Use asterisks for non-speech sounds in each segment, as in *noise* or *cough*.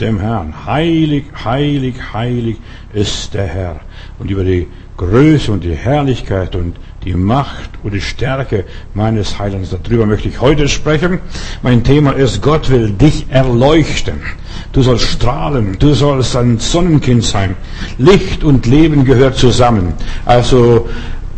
Dem Herrn. Heilig, heilig, heilig ist der Herr. Und über die Größe und die Herrlichkeit und die Macht und die Stärke meines Heilands. Darüber möchte ich heute sprechen. Mein Thema ist, Gott will dich erleuchten. Du sollst strahlen, du sollst ein Sonnenkind sein. Licht und Leben gehört zusammen. Also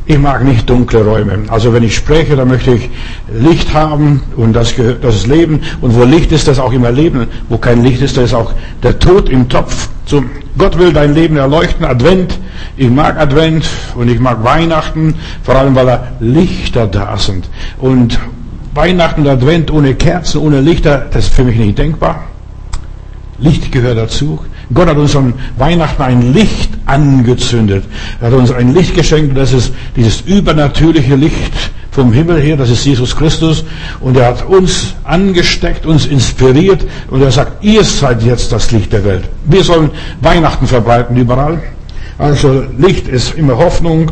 ich mag nicht dunkle Räume. Also wenn ich spreche, dann möchte ich Licht haben und das, gehört, das ist Leben. Und wo Licht ist, das ist auch immer Leben. Wo kein Licht ist, da ist auch der Tod im Topf. So, Gott will dein Leben erleuchten. Advent. Ich mag Advent und ich mag Weihnachten, vor allem weil da Lichter da sind. Und Weihnachten und Advent ohne Kerzen, ohne Lichter, das ist für mich nicht denkbar. Licht gehört dazu. Gott hat uns an Weihnachten ein Licht angezündet. Er hat uns ein Licht geschenkt, das ist dieses übernatürliche Licht vom Himmel her, das ist Jesus Christus. Und er hat uns angesteckt, uns inspiriert und er sagt, ihr seid jetzt das Licht der Welt. Wir sollen Weihnachten verbreiten überall. Also Licht ist immer Hoffnung.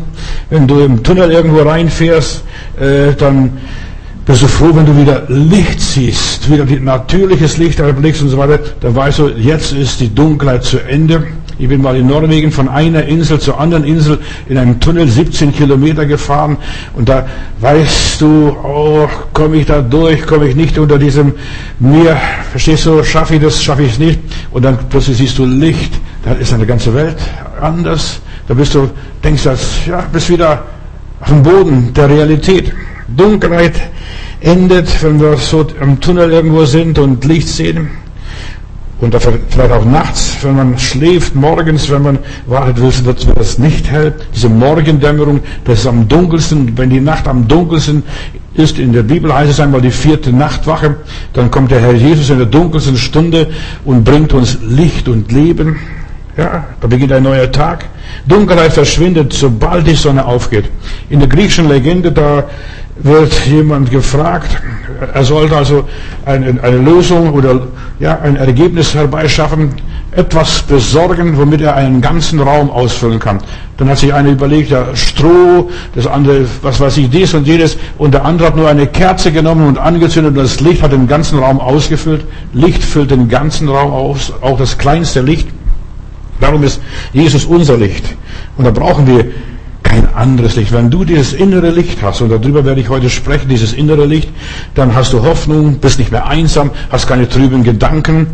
Wenn du im Tunnel irgendwo reinfährst, äh, dann bist du froh, wenn du wieder Licht siehst, wieder natürliches Licht erblickst und so weiter. Dann weißt du, jetzt ist die Dunkelheit zu Ende. Ich bin mal in Norwegen von einer Insel zur anderen Insel in einem Tunnel 17 Kilometer gefahren und da weißt du, oh, komme ich da durch, komme ich nicht unter diesem Meer, verstehst du, schaffe ich das, schaffe ich es nicht und dann plötzlich siehst du Licht, da ist eine ganze Welt anders, da bist du, denkst du, ja, bist wieder auf dem Boden der Realität. Dunkelheit endet, wenn wir so am Tunnel irgendwo sind und Licht sehen. Und vielleicht auch nachts, wenn man schläft, morgens, wenn man wartet, wird es nicht hell. Diese Morgendämmerung, das ist am dunkelsten. Wenn die Nacht am dunkelsten ist, in der Bibel heißt es einmal die vierte Nachtwache, dann kommt der Herr Jesus in der dunkelsten Stunde und bringt uns Licht und Leben. Ja, da beginnt ein neuer Tag. Dunkelheit verschwindet, sobald die Sonne aufgeht. In der griechischen Legende, da wird jemand gefragt, er sollte also eine, eine, Lösung oder ja, ein Ergebnis herbeischaffen, etwas besorgen, womit er einen ganzen Raum ausfüllen kann. Dann hat sich einer überlegt, ja, Stroh, das andere, was weiß ich, dies und jedes, und der andere hat nur eine Kerze genommen und angezündet und das Licht hat den ganzen Raum ausgefüllt. Licht füllt den ganzen Raum aus, auch das kleinste Licht. Darum ist Jesus unser Licht. Und da brauchen wir kein anderes Licht. Wenn du dieses innere Licht hast, und darüber werde ich heute sprechen, dieses innere Licht, dann hast du Hoffnung, bist nicht mehr einsam, hast keine trüben Gedanken,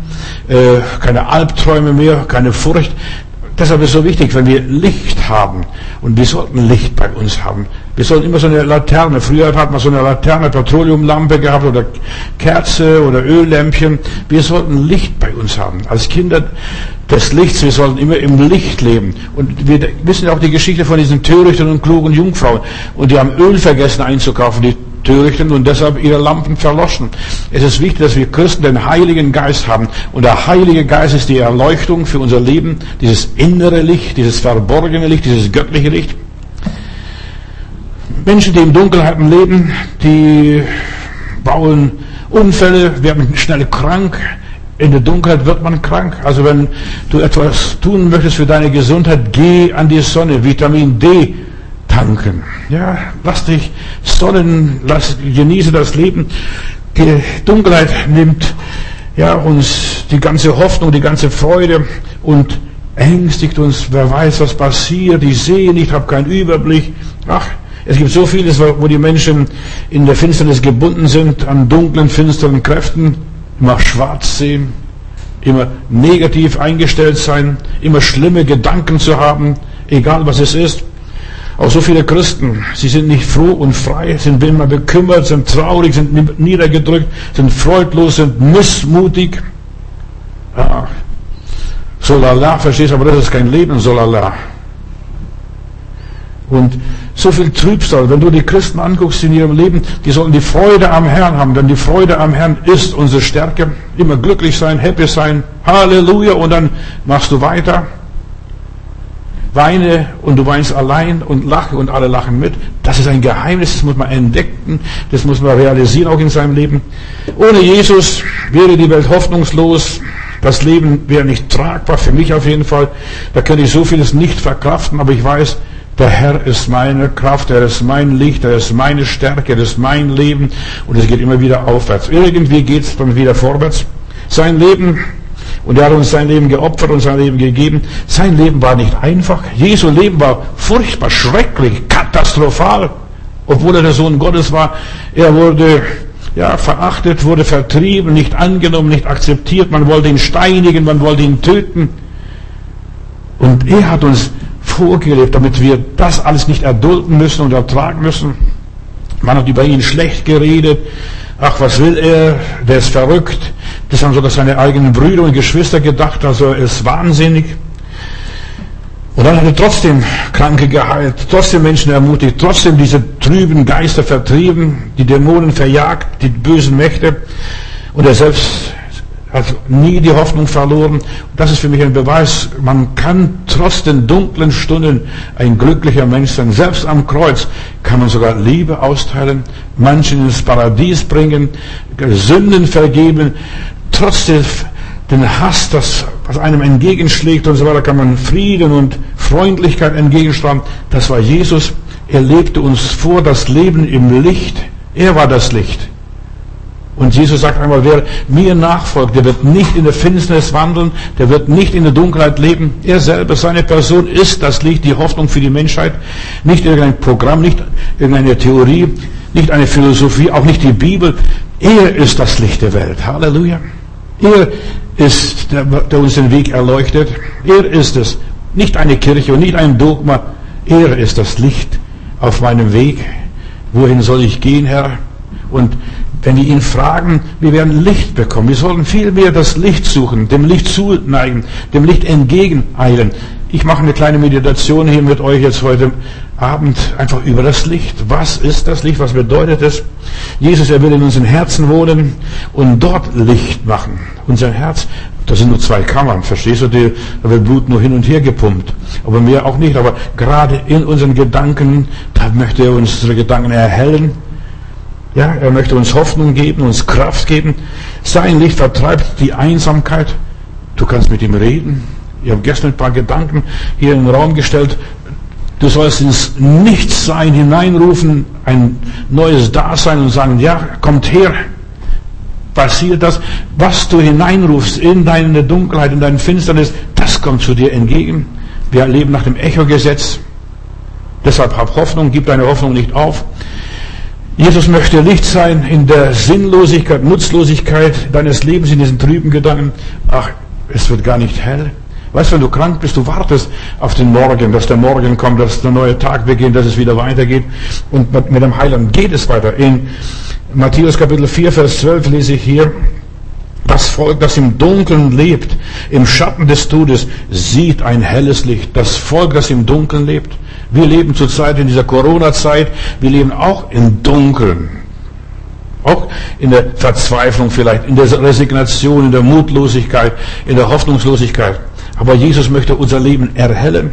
äh, keine Albträume mehr, keine Furcht. Deshalb ist es so wichtig, wenn wir Licht haben, und wir sollten Licht bei uns haben. Wir sollten immer so eine Laterne, früher hat man so eine Laterne, Petroleumlampe gehabt oder Kerze oder Öllämpchen. Wir sollten Licht bei uns haben. Als Kinder des Lichts, wir sollten immer im Licht leben. Und wir wissen ja auch die Geschichte von diesen törichten und klugen Jungfrauen. Und die haben Öl vergessen einzukaufen, die Törichten, und deshalb ihre Lampen verloschen. Es ist wichtig, dass wir Christen den Heiligen Geist haben. Und der Heilige Geist ist die Erleuchtung für unser Leben, dieses innere Licht, dieses verborgene Licht, dieses göttliche Licht. Menschen, die in Dunkelheiten leben, die bauen Unfälle, werden schnell krank. In der Dunkelheit wird man krank. Also wenn du etwas tun möchtest für deine Gesundheit, geh an die Sonne, Vitamin D tanken. Ja, lass dich sonnen, lass, genieße das Leben. Die Dunkelheit nimmt ja, uns die ganze Hoffnung, die ganze Freude und ängstigt uns. Wer weiß, was passiert? Ich sehe nicht, habe keinen Überblick. Ach, es gibt so vieles, wo die Menschen in der Finsternis gebunden sind, an dunklen, finsteren Kräften, immer schwarz sehen, immer negativ eingestellt sein, immer schlimme Gedanken zu haben, egal was es ist. Auch so viele Christen, sie sind nicht froh und frei, sind immer bekümmert, sind traurig, sind niedergedrückt, sind freudlos, sind missmutig. Ja, solala, verstehst du, aber das ist kein Leben, solala. Und so viel Trübsal. Wenn du die Christen anguckst in ihrem Leben, die sollen die Freude am Herrn haben, denn die Freude am Herrn ist unsere Stärke. Immer glücklich sein, happy sein, Halleluja, und dann machst du weiter. Weine und du weinst allein und lache und alle lachen mit. Das ist ein Geheimnis, das muss man entdecken, das muss man realisieren auch in seinem Leben. Ohne Jesus wäre die Welt hoffnungslos. Das Leben wäre nicht tragbar, für mich auf jeden Fall. Da könnte ich so vieles nicht verkraften, aber ich weiß, der Herr ist meine Kraft, er ist mein Licht, er ist meine Stärke, er ist mein Leben und es geht immer wieder aufwärts. Irgendwie geht es dann wieder vorwärts. Sein Leben Und er hat uns sein Leben geopfert und sein Leben gegeben. Sein Leben war nicht einfach. Jesu Leben war furchtbar, schrecklich, katastrophal. Obwohl er der Sohn Gottes war. Er wurde ja, verachtet, wurde vertrieben, nicht angenommen, nicht akzeptiert. Man wollte ihn steinigen, man wollte ihn töten. Und er hat uns vorgelebt, damit wir das alles nicht erdulden müssen und ertragen müssen. Man hat über ihn schlecht geredet. Ach, was will er? Der ist verrückt. Das haben sogar seine eigenen Brüder und Geschwister gedacht. Also er ist wahnsinnig. Und dann hat er trotzdem Kranke geheilt, trotzdem Menschen ermutigt, trotzdem diese trüben Geister vertrieben, die Dämonen verjagt, die bösen Mächte. Und er selbst hat nie die Hoffnung verloren. Das ist für mich ein Beweis, man kann trotz den dunklen Stunden ein glücklicher Mensch sein. Selbst am Kreuz kann man sogar Liebe austeilen, Menschen ins Paradies bringen, Sünden vergeben, trotz den Hass, das, was einem entgegenschlägt und so weiter, kann man Frieden und Freundlichkeit entgegenstrahlen. Das war Jesus. Er lebte uns vor das Leben im Licht. Er war das Licht. Und Jesus sagt einmal, wer mir nachfolgt, der wird nicht in der Finsternis wandeln, der wird nicht in der Dunkelheit leben. Er selber, seine Person ist das Licht, die Hoffnung für die Menschheit. Nicht irgendein Programm, nicht irgendeine Theorie, nicht eine Philosophie, auch nicht die Bibel. Er ist das Licht der Welt. Halleluja. Er ist, der, der uns den Weg erleuchtet. Er ist es. Nicht eine Kirche und nicht ein Dogma. Er ist das Licht auf meinem Weg. Wohin soll ich gehen, Herr? Und wenn wir ihn fragen, wir werden Licht bekommen. Wir sollen vielmehr das Licht suchen, dem Licht zuneigen, dem Licht entgegeneilen. Ich mache eine kleine Meditation hier mit euch jetzt heute Abend einfach über das Licht. Was ist das Licht? Was bedeutet es? Jesus, er will in unseren Herzen wohnen und dort Licht machen. Unser Herz, das sind nur zwei Kammern, verstehst du? Da wird Blut nur hin und her gepumpt. Aber mehr auch nicht. Aber gerade in unseren Gedanken, da möchte er unsere Gedanken erhellen. Ja, er möchte uns Hoffnung geben, uns Kraft geben. Sein Licht vertreibt die Einsamkeit. Du kannst mit ihm reden. Ich habe gestern ein paar Gedanken hier in den Raum gestellt. Du sollst ins Nichtsein hineinrufen, ein neues Dasein und sagen, ja, kommt her. Passiert das, was du hineinrufst in deine Dunkelheit, in deine Finsternis, das kommt zu dir entgegen. Wir leben nach dem Echo-Gesetz. Deshalb hab Hoffnung, gib deine Hoffnung nicht auf. Jesus möchte Licht sein in der Sinnlosigkeit, Nutzlosigkeit deines Lebens, in diesen trüben Gedanken. Ach, es wird gar nicht hell. Weißt du, wenn du krank bist, du wartest auf den Morgen, dass der Morgen kommt, dass der neue Tag beginnt, dass es wieder weitergeht. Und mit dem Heiland geht es weiter. In Matthäus Kapitel 4, Vers 12 lese ich hier, das Volk, das im Dunkeln lebt, im Schatten des Todes, sieht ein helles Licht. Das Volk, das im Dunkeln lebt. Wir leben zurzeit in dieser Corona-Zeit, wir leben auch im Dunkeln. Auch in der Verzweiflung vielleicht, in der Resignation, in der Mutlosigkeit, in der Hoffnungslosigkeit. Aber Jesus möchte unser Leben erhellen.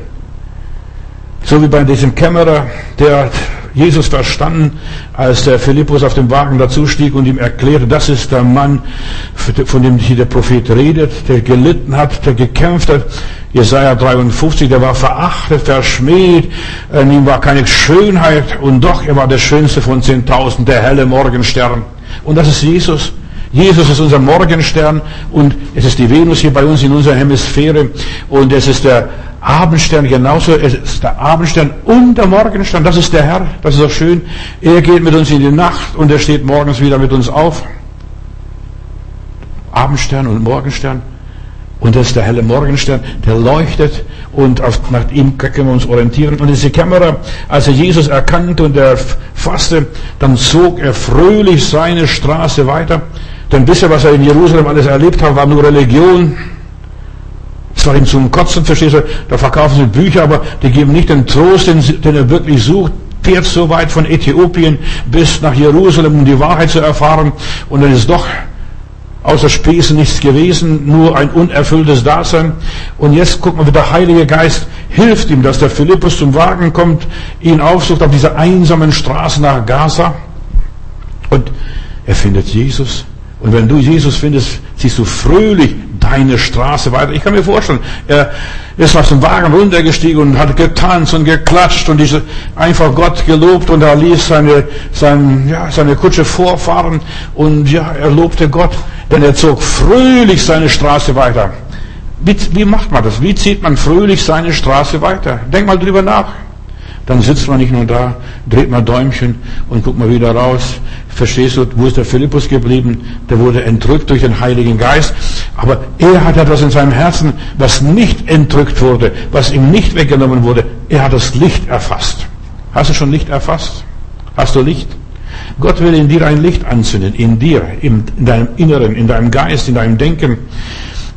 So wie bei diesem Kämmerer, der hat Jesus verstanden, als der Philippus auf dem Wagen dazustieg und ihm erklärte, das ist der Mann, von dem hier der Prophet redet, der gelitten hat, der gekämpft hat. Jesaja 53, der war verachtet, verschmäht, in ihm war keine Schönheit und doch, er war der schönste von 10.000, der helle Morgenstern. Und das ist Jesus. Jesus ist unser Morgenstern und es ist die Venus hier bei uns in unserer Hemisphäre und es ist der Abendstern genauso. Ist der Abendstern und der Morgenstern. Das ist der Herr. Das ist auch schön. Er geht mit uns in die Nacht und er steht morgens wieder mit uns auf. Abendstern und Morgenstern. Und das ist der helle Morgenstern, der leuchtet und auf, nach ihm können wir uns orientieren. Und diese Kamera, als er Jesus erkannte und er fasste, dann zog er fröhlich seine Straße weiter. Denn bisher, was er in Jerusalem alles erlebt hat, war nur Religion. Es war ihm zum Kotzen, verstehst du? Da verkaufen sie Bücher, aber die geben nicht den Trost, den, den er wirklich sucht. Fährt so weit von Äthiopien bis nach Jerusalem, um die Wahrheit zu erfahren. Und dann ist doch außer Spesen nichts gewesen, nur ein unerfülltes Dasein. Und jetzt guck mal, wie der Heilige Geist hilft ihm, dass der Philippus zum Wagen kommt, ihn aufsucht auf dieser einsamen Straße nach Gaza. Und er findet Jesus. Und wenn du Jesus findest, ziehst du fröhlich deine Straße weiter. Ich kann mir vorstellen, er ist aus dem Wagen runtergestiegen und hat getanzt und geklatscht und diese einfach Gott gelobt und er ließ seine, seine, ja, seine Kutsche vorfahren und ja, er lobte Gott. Denn er zog fröhlich seine Straße weiter. Wie, wie macht man das? Wie zieht man fröhlich seine Straße weiter? Denk mal drüber nach. Dann sitzt man nicht nur da, dreht mal Däumchen und guckt mal wieder raus. Verstehst du, wo ist der Philippus geblieben? Der wurde entrückt durch den Heiligen Geist. Aber er hat etwas in seinem Herzen, was nicht entrückt wurde, was ihm nicht weggenommen wurde. Er hat das Licht erfasst. Hast du schon Licht erfasst? Hast du Licht? Gott will in dir ein Licht anzünden, in dir, in deinem Inneren, in deinem Geist, in deinem Denken.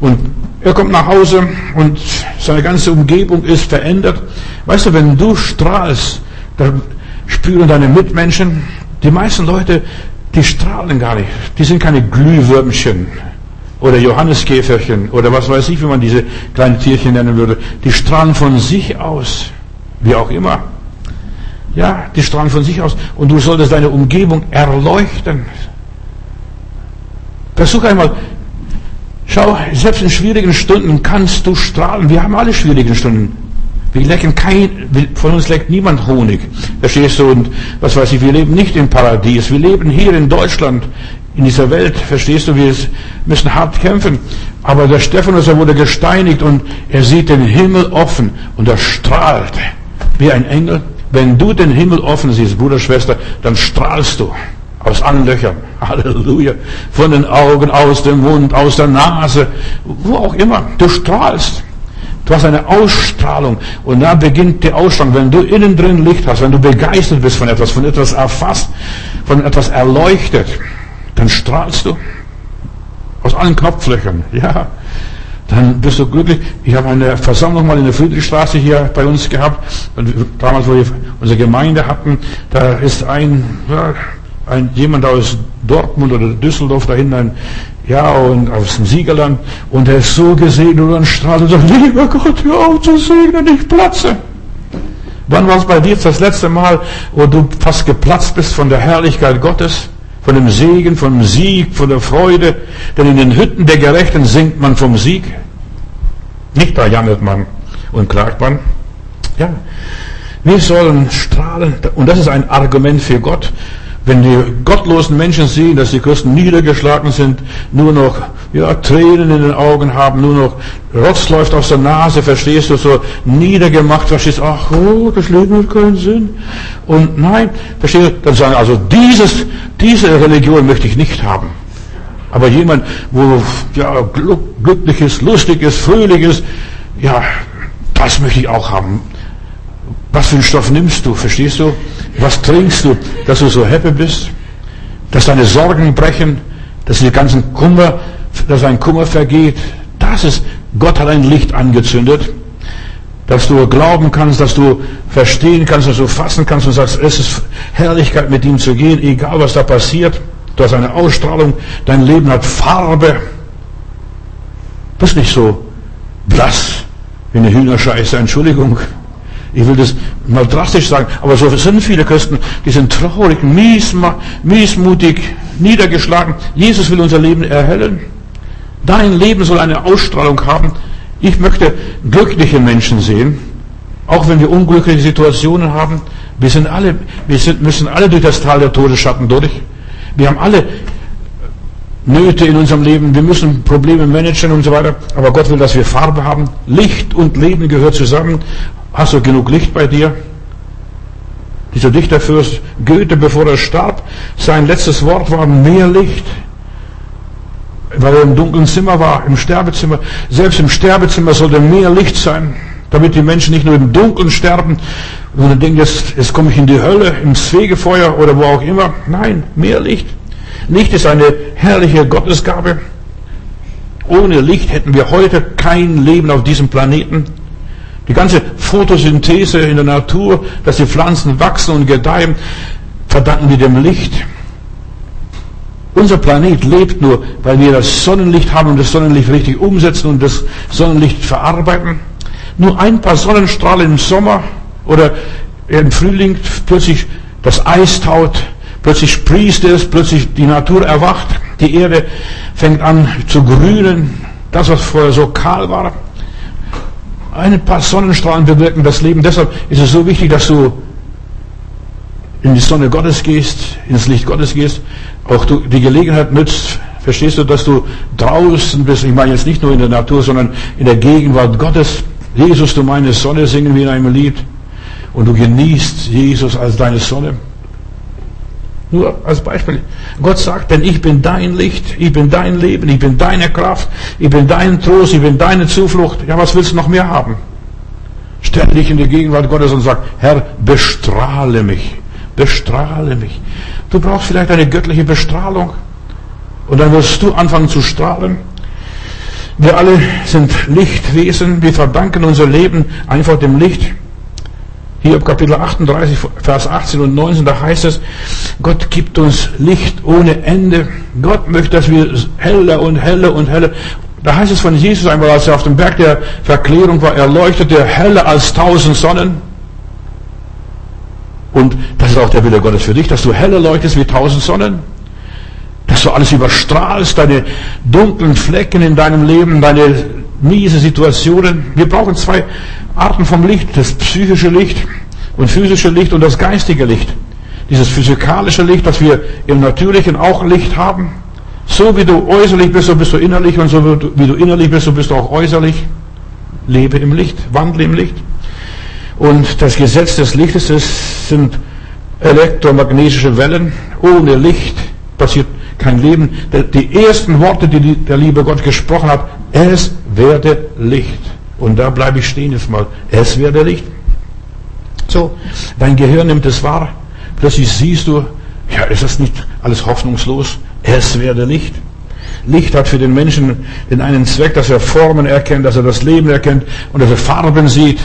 Und er kommt nach Hause und seine ganze Umgebung ist verändert. Weißt du, wenn du strahlst, dann spüren deine Mitmenschen, die meisten Leute, die strahlen gar nicht. Die sind keine Glühwürmchen oder Johanneskäferchen oder was weiß ich, wie man diese kleinen Tierchen nennen würde. Die strahlen von sich aus, wie auch immer. Ja, die strahlen von sich aus und du solltest deine Umgebung erleuchten. Versuch einmal, schau, selbst in schwierigen Stunden kannst du strahlen. Wir haben alle schwierigen Stunden. Wir lecken kein, von uns leckt niemand Honig. Verstehst du? Und was weiß ich, wir leben nicht im Paradies. Wir leben hier in Deutschland, in dieser Welt. Verstehst du? Wir müssen hart kämpfen. Aber der Stephanus, er wurde gesteinigt und er sieht den Himmel offen und er strahlt wie ein Engel. Wenn du den Himmel offen siehst, Bruder, Schwester, dann strahlst du aus allen Löchern. Halleluja. Von den Augen, aus dem Mund, aus der Nase, wo auch immer. Du strahlst. Du hast eine Ausstrahlung und da beginnt die Ausstrahlung. Wenn du innen drin Licht hast, wenn du begeistert bist von etwas, von etwas erfasst, von etwas erleuchtet, dann strahlst du aus allen Knopflöchern. Ja, dann bist du glücklich. Ich habe eine Versammlung mal in der Friedrichstraße hier bei uns gehabt. Damals, wo wir unsere Gemeinde hatten, da ist ein, ein jemand aus Dortmund oder Düsseldorf da hinten, ein, ja, und aus dem Siegerland, und er ist so gesegnet und strahlt und sagt, lieber Gott, hör auf zu segnen, ich platze. Wann war es bei dir das letzte Mal, wo du fast geplatzt bist von der Herrlichkeit Gottes? von dem Segen, vom Sieg, von der Freude. Denn in den Hütten der Gerechten singt man vom Sieg. Nicht da jammert man und klagt man. Ja, wir sollen strahlen. Und das ist ein Argument für Gott. Wenn die gottlosen Menschen sehen, dass die Christen niedergeschlagen sind, nur noch ja, Tränen in den Augen haben, nur noch Rotz läuft aus der Nase, verstehst du, so niedergemacht, verstehst du, ach, oh, das Leben hat keinen Sinn. Und nein, verstehst du, dann sagen, also dieses, diese Religion möchte ich nicht haben. Aber jemand, wo ja, glücklich ist, lustig ist, fröhlich ist, ja, das möchte ich auch haben. Was für einen Stoff nimmst du, verstehst du? Was trinkst du, dass du so happy bist? Dass deine Sorgen brechen, dass die ganzen Kummer, dass ein Kummer vergeht. Das ist, Gott hat ein Licht angezündet, dass du glauben kannst, dass du verstehen kannst, dass du fassen kannst und sagst, es ist Herrlichkeit mit ihm zu gehen, egal was da passiert. Du hast eine Ausstrahlung, dein Leben hat Farbe. Du bist nicht so blass wie eine Hühnerscheiße, Entschuldigung. Ich will das mal drastisch sagen, aber so sind viele Christen, die sind traurig, mies, miesmutig, niedergeschlagen. Jesus will unser Leben erhellen. Dein Leben soll eine Ausstrahlung haben. Ich möchte glückliche Menschen sehen, auch wenn wir unglückliche Situationen haben. Wir sind alle, wir sind, müssen alle durch das Tal der Todesschatten durch. Wir haben alle Nöte in unserem Leben, wir müssen Probleme managen und so weiter. Aber Gott will, dass wir Farbe haben. Licht und Leben gehört zusammen. Hast du genug Licht bei dir? Dieser Dichterfürst Goethe, bevor er starb, sein letztes Wort war mehr Licht. Weil er im dunklen Zimmer war, im Sterbezimmer. Selbst im Sterbezimmer sollte mehr Licht sein, damit die Menschen nicht nur im Dunkeln sterben dann denken, jetzt, jetzt komme ich in die Hölle, ins Fegefeuer oder wo auch immer. Nein, mehr Licht. Licht ist eine herrliche Gottesgabe. Ohne Licht hätten wir heute kein Leben auf diesem Planeten. Die ganze Photosynthese in der Natur, dass die Pflanzen wachsen und gedeihen, verdanken wir dem Licht. Unser Planet lebt nur, weil wir das Sonnenlicht haben und das Sonnenlicht richtig umsetzen und das Sonnenlicht verarbeiten. Nur ein paar Sonnenstrahlen im Sommer oder im Frühling plötzlich das Eis taut, plötzlich sprießt es, plötzlich die Natur erwacht, die Erde fängt an zu grünen, das was vorher so kahl war. Ein paar Sonnenstrahlen bewirken das Leben. Deshalb ist es so wichtig, dass du in die Sonne Gottes gehst, ins Licht Gottes gehst, auch du die Gelegenheit nützt, Verstehst du, dass du draußen bist? Ich meine jetzt nicht nur in der Natur, sondern in der Gegenwart Gottes. Jesus, du meine Sonne, singen wir in einem Lied. Und du genießt Jesus als deine Sonne. Nur als Beispiel. Gott sagt, denn ich bin dein Licht, ich bin dein Leben, ich bin deine Kraft, ich bin dein Trost, ich bin deine Zuflucht. Ja, was willst du noch mehr haben? Stell dich in die Gegenwart Gottes und sag, Herr, bestrahle mich, bestrahle mich. Du brauchst vielleicht eine göttliche Bestrahlung. Und dann wirst du anfangen zu strahlen. Wir alle sind Lichtwesen. Wir verdanken unser Leben einfach dem Licht. Hier im Kapitel 38, Vers 18 und 19, da heißt es, Gott gibt uns Licht ohne Ende. Gott möchte, dass wir heller und heller und heller. Da heißt es von Jesus einmal, als er auf dem Berg der Verklärung war, er leuchtete heller als tausend Sonnen. Und das ist auch der Wille Gottes für dich, dass du heller leuchtest wie tausend Sonnen. Dass du alles überstrahlst, deine dunklen Flecken in deinem Leben, deine miese Situationen. Wir brauchen zwei Arten vom Licht, das psychische Licht und physische Licht und das geistige Licht. Dieses physikalische Licht, dass wir im Natürlichen auch Licht haben. So wie du äußerlich bist, so bist du innerlich und so wie du innerlich bist, so bist du auch äußerlich. Lebe im Licht, wandle im Licht. Und das Gesetz des Lichtes das sind elektromagnetische Wellen. Ohne Licht passiert kein Leben. Die ersten Worte, die der liebe Gott gesprochen hat, es werde Licht. Und da bleibe ich stehen jetzt mal. Es werde Licht. So, dein Gehirn nimmt es wahr. Plötzlich siehst du, ja, ist das nicht alles hoffnungslos? Es werde Licht. Licht hat für den Menschen den einen Zweck, dass er Formen erkennt, dass er das Leben erkennt und dass er Farben sieht.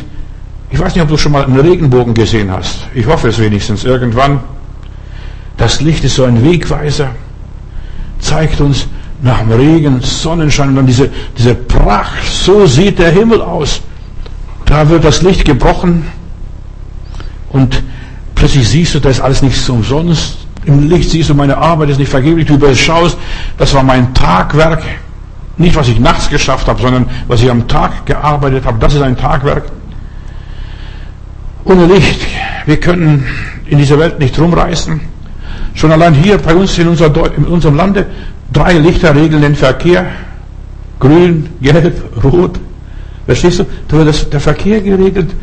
Ich weiß nicht, ob du schon mal einen Regenbogen gesehen hast. Ich hoffe es wenigstens irgendwann. Das Licht ist so ein Wegweiser, zeigt uns, nach dem Regen, Sonnenschein und dann diese, diese Pracht, so sieht der Himmel aus. Da wird das Licht gebrochen und plötzlich siehst du, da ist alles nicht so umsonst. Im Licht siehst du, meine Arbeit ist nicht vergeblich. Du überschaust, das war mein Tagwerk. Nicht, was ich nachts geschafft habe, sondern was ich am Tag gearbeitet habe. Das ist ein Tagwerk. Ohne Licht. Wir können in dieser Welt nicht rumreißen. Schon allein hier bei uns in unserem Lande Drei Lichter regeln den Verkehr. Grün, gelb, rot. Verstehst du? Da wird der Verkehr geregelt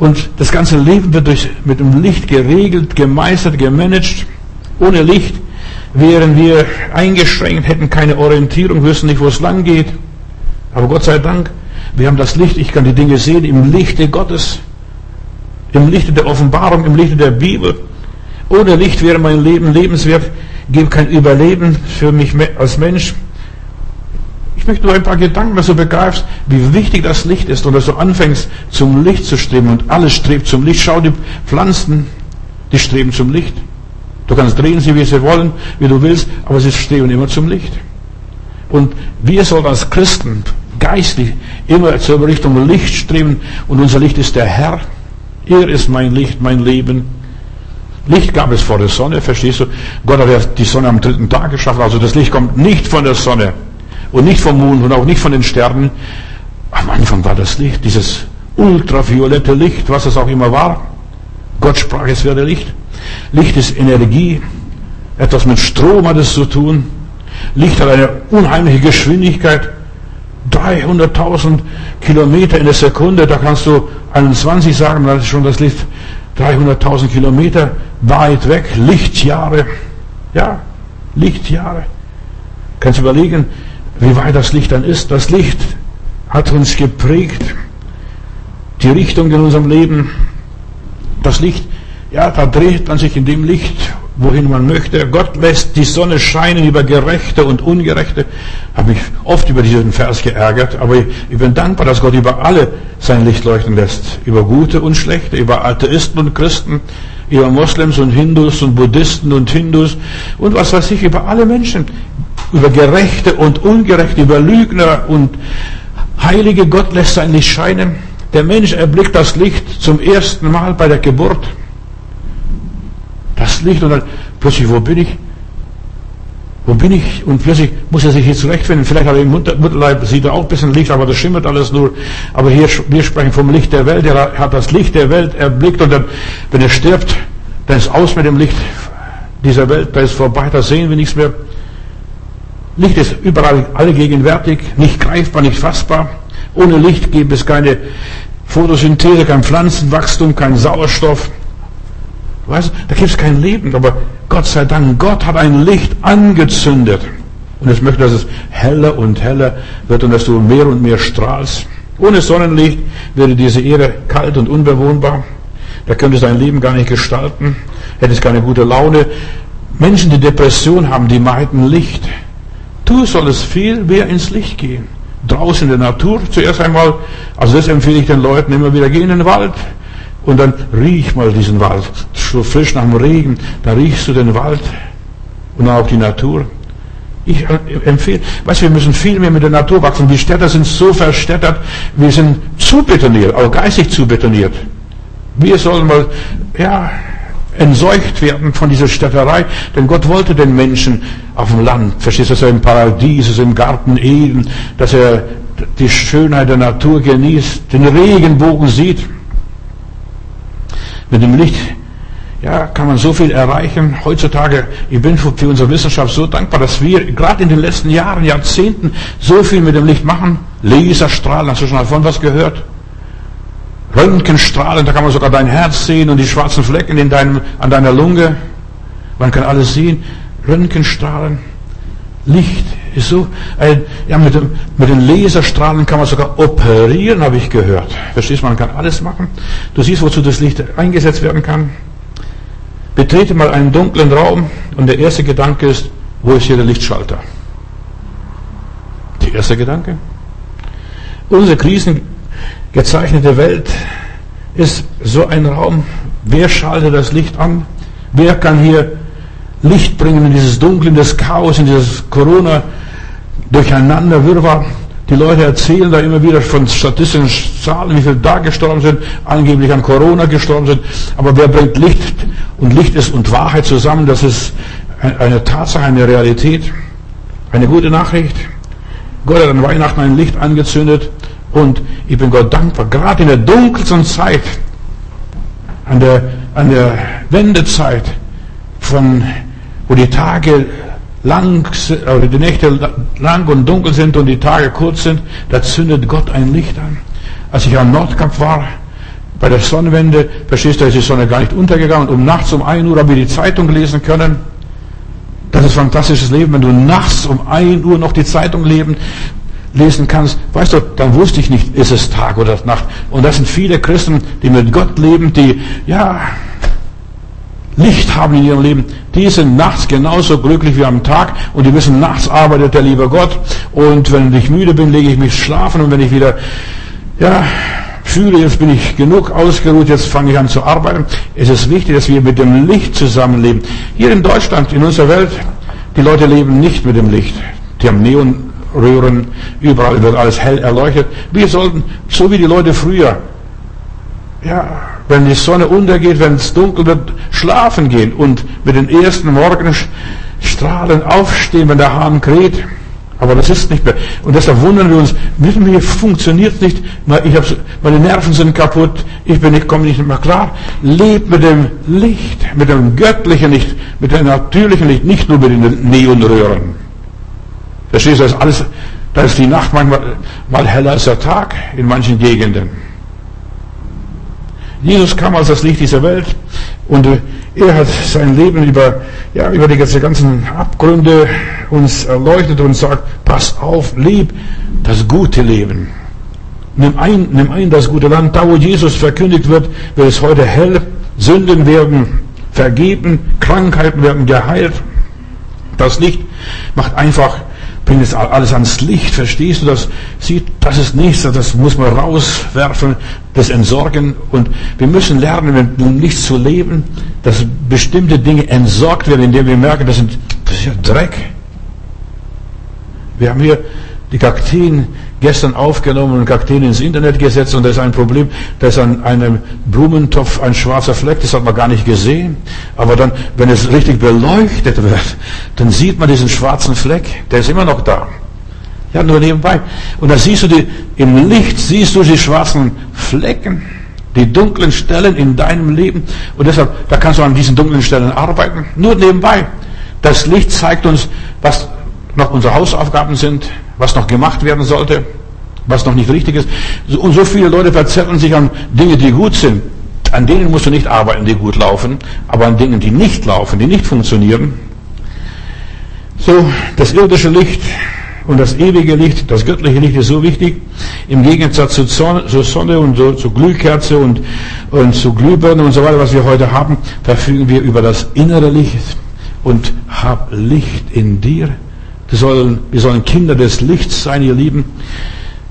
und das ganze Leben wird durch, mit dem Licht geregelt, gemeistert, gemanagt. Ohne Licht wären wir eingeschränkt, hätten keine Orientierung, wüssten nicht, wo es lang geht. Aber Gott sei Dank, wir haben das Licht, ich kann die Dinge sehen im Lichte Gottes, im Lichte der Offenbarung, im Lichte der Bibel. Ohne Licht wäre mein Leben lebenswert gibt kein Überleben für mich als Mensch. Ich möchte nur ein paar Gedanken, dass du begreifst, wie wichtig das Licht ist und dass du anfängst, zum Licht zu streben und alles strebt zum Licht. Schau die Pflanzen, die streben zum Licht. Du kannst drehen sie, wie sie wollen, wie du willst, aber sie streben immer zum Licht. Und wir sollen als Christen geistlich immer zur Richtung Licht streben und unser Licht ist der Herr. Er ist mein Licht, mein Leben. Licht gab es vor der Sonne, verstehst du? Gott hat ja die Sonne am dritten Tag geschaffen, also das Licht kommt nicht von der Sonne und nicht vom Mond und auch nicht von den Sternen. Am Anfang war das Licht, dieses ultraviolette Licht, was es auch immer war. Gott sprach, es werde Licht. Licht ist Energie, etwas mit Strom hat es zu tun. Licht hat eine unheimliche Geschwindigkeit. 300.000 Kilometer in der Sekunde, da kannst du 21 sagen, das ist schon das Licht 300.000 Kilometer weit weg, Lichtjahre. Ja, Lichtjahre. Kannst du überlegen, wie weit das Licht dann ist? Das Licht hat uns geprägt. Die Richtung in unserem Leben. Das Licht, ja, da dreht man sich in dem Licht wohin man möchte. Gott lässt die Sonne scheinen über Gerechte und Ungerechte. Habe mich oft über diesen Vers geärgert, aber ich bin dankbar, dass Gott über alle sein Licht leuchten lässt. Über Gute und Schlechte, über Atheisten und Christen, über Moslems und Hindus und Buddhisten und Hindus und was weiß ich, über alle Menschen. Über Gerechte und Ungerechte, über Lügner und Heilige. Gott lässt sein Licht scheinen. Der Mensch erblickt das Licht zum ersten Mal bei der Geburt das Licht und dann plötzlich, wo bin ich? Wo bin ich? Und plötzlich muss er sich hier zurechtfinden. Vielleicht hat er im Mutterleib, sieht er auch ein bisschen Licht, aber das schimmert alles nur. Aber hier, wir sprechen vom Licht der Welt. Er hat das Licht der Welt erblickt und dann, wenn er stirbt, dann ist aus mit dem Licht dieser Welt, da ist vorbei, da sehen wir nichts mehr. Licht ist überall allgegenwärtig, nicht greifbar, nicht fassbar. Ohne Licht gibt es keine Photosynthese, kein Pflanzenwachstum, kein Sauerstoff. Weißt, da gibt es kein Leben, aber Gott sei Dank, Gott hat ein Licht angezündet. Und ich möchte, dass es heller und heller wird und dass du mehr und mehr strahlst. Ohne Sonnenlicht wäre diese Erde kalt und unbewohnbar. Da könntest du dein Leben gar nicht gestalten, hättest keine gute Laune. Menschen, die Depression haben, die meiden Licht. Du solltest viel mehr ins Licht gehen. Draußen in der Natur zuerst einmal. Also das empfehle ich den Leuten immer wieder. Geh in den Wald. Und dann riech mal diesen Wald. So frisch nach dem Regen. Da riechst du den Wald. Und auch die Natur. Ich empfehle, weißt du, wir müssen viel mehr mit der Natur wachsen. Die Städte sind so verstädtert, wir sind zu betoniert, auch geistig zu betoniert. Wir sollen mal, ja, entseucht werden von dieser Städterei, denn Gott wollte den Menschen auf dem Land, verstehst du, dass er im Paradies, im Garten Eden, dass er die Schönheit der Natur genießt, den Regenbogen sieht. Mit dem Licht ja, kann man so viel erreichen. Heutzutage, ich bin für unsere Wissenschaft so dankbar, dass wir gerade in den letzten Jahren, Jahrzehnten so viel mit dem Licht machen. Laserstrahlen, hast du schon davon was gehört? Röntgenstrahlen, da kann man sogar dein Herz sehen und die schwarzen Flecken in deinem, an deiner Lunge. Man kann alles sehen. Röntgenstrahlen, Licht ist so, äh, ja, mit, dem, mit den Laserstrahlen kann man sogar operieren, habe ich gehört. Verstehst du, man kann alles machen. Du siehst, wozu das Licht eingesetzt werden kann. Betrete mal einen dunklen Raum und der erste Gedanke ist, wo ist hier der Lichtschalter? Der erste Gedanke. Unsere krisengezeichnete Welt ist so ein Raum. Wer schaltet das Licht an? Wer kann hier Licht bringen in dieses Dunkel, in das Chaos, in dieses Corona durcheinander, Wirrwarr? Die Leute erzählen da immer wieder von statistischen Zahlen, wie viele da gestorben sind, angeblich an Corona gestorben sind. Aber wer bringt Licht und Licht ist und Wahrheit zusammen? Das ist eine Tatsache, eine Realität, eine gute Nachricht. Gott hat an Weihnachten ein Licht angezündet und ich bin Gott dankbar. Gerade in der dunkelsten Zeit, an der, an der Wendezeit, von, wo die Tage lang, oder die Nächte lang und dunkel sind und die Tage kurz sind, da zündet Gott ein Licht an. Als ich am Nordkap war, bei der Sonnenwende, verstehst du, ist die Sonne gar nicht untergegangen und um nachts um 1 Uhr habe ich die Zeitung lesen können. Das ist fantastisches Leben, wenn du nachts um 1 Uhr noch die Zeitung leben, lesen kannst. Weißt du, dann wusste ich nicht, ist es Tag oder Nacht. Und das sind viele Christen, die mit Gott leben, die, ja, Licht haben in ihrem Leben, die sind nachts genauso glücklich wie am Tag und die wissen, nachts arbeitet der liebe Gott und wenn ich müde bin, lege ich mich schlafen und wenn ich wieder, ja, fühle, jetzt bin ich genug ausgeruht, jetzt fange ich an zu arbeiten. Es ist wichtig, dass wir mit dem Licht zusammenleben. Hier in Deutschland, in unserer Welt, die Leute leben nicht mit dem Licht. Die haben Neonröhren, überall wird alles hell erleuchtet. Wir sollten, so wie die Leute früher, ja, wenn die Sonne untergeht, wenn es dunkel wird, schlafen gehen und mit den ersten Morgenstrahlen aufstehen, wenn der Hahn kräht. Aber das ist nicht mehr. Und deshalb wundern wir uns, wissen wir, funktioniert nicht, ich hab, meine Nerven sind kaputt, ich bin nicht, komme nicht mehr klar. Lebt mit dem Licht, mit dem göttlichen Licht, mit dem natürlichen Licht, nicht nur mit den Neonröhren. Verstehst du, das alles, da ist die Nacht manchmal mal heller als der Tag in manchen Gegenden. Jesus kam als das Licht dieser Welt und äh, er hat sein Leben über, ja, über die ganzen Abgründe uns erleuchtet und sagt, pass auf, lieb das gute Leben. Nimm ein, nimm ein das gute Land. Da, wo Jesus verkündigt wird, wird es heute hell. Sünden werden vergeben, Krankheiten werden geheilt. Das Licht macht einfach bringt es alles ans Licht, verstehst du das? Sieht, das ist nichts, das muss man rauswerfen, das entsorgen und wir müssen lernen, mit dem Licht zu leben, dass bestimmte Dinge entsorgt werden, indem wir merken, das, sind, das ist ja Dreck. Wir haben hier die Kakteen gestern aufgenommen und Kakteen ins Internet gesetzt und da ist ein Problem, da ist an einem Blumentopf ein schwarzer Fleck, das hat man gar nicht gesehen. Aber dann, wenn es richtig beleuchtet wird, dann sieht man diesen schwarzen Fleck, der ist immer noch da. Ja, nur nebenbei. Und da siehst du die, im Licht siehst du die schwarzen Flecken, die dunklen Stellen in deinem Leben. Und deshalb, da kannst du an diesen dunklen Stellen arbeiten. Nur nebenbei. Das Licht zeigt uns, was noch unsere Hausaufgaben sind, was noch gemacht werden sollte, was noch nicht richtig ist. Und so viele Leute verzetteln sich an Dinge, die gut sind. An denen musst du nicht arbeiten, die gut laufen, aber an Dingen, die nicht laufen, die nicht funktionieren. So, das irdische Licht und das ewige Licht, das göttliche Licht ist so wichtig. Im Gegensatz zur Sonne, und so, zur Glühkerze und, und zu Glühbirne und so weiter, was wir heute haben, verfügen wir über das innere Licht und hab Licht in dir. Wir sollen, wir sollen Kinder des Lichts sein, ihr Lieben.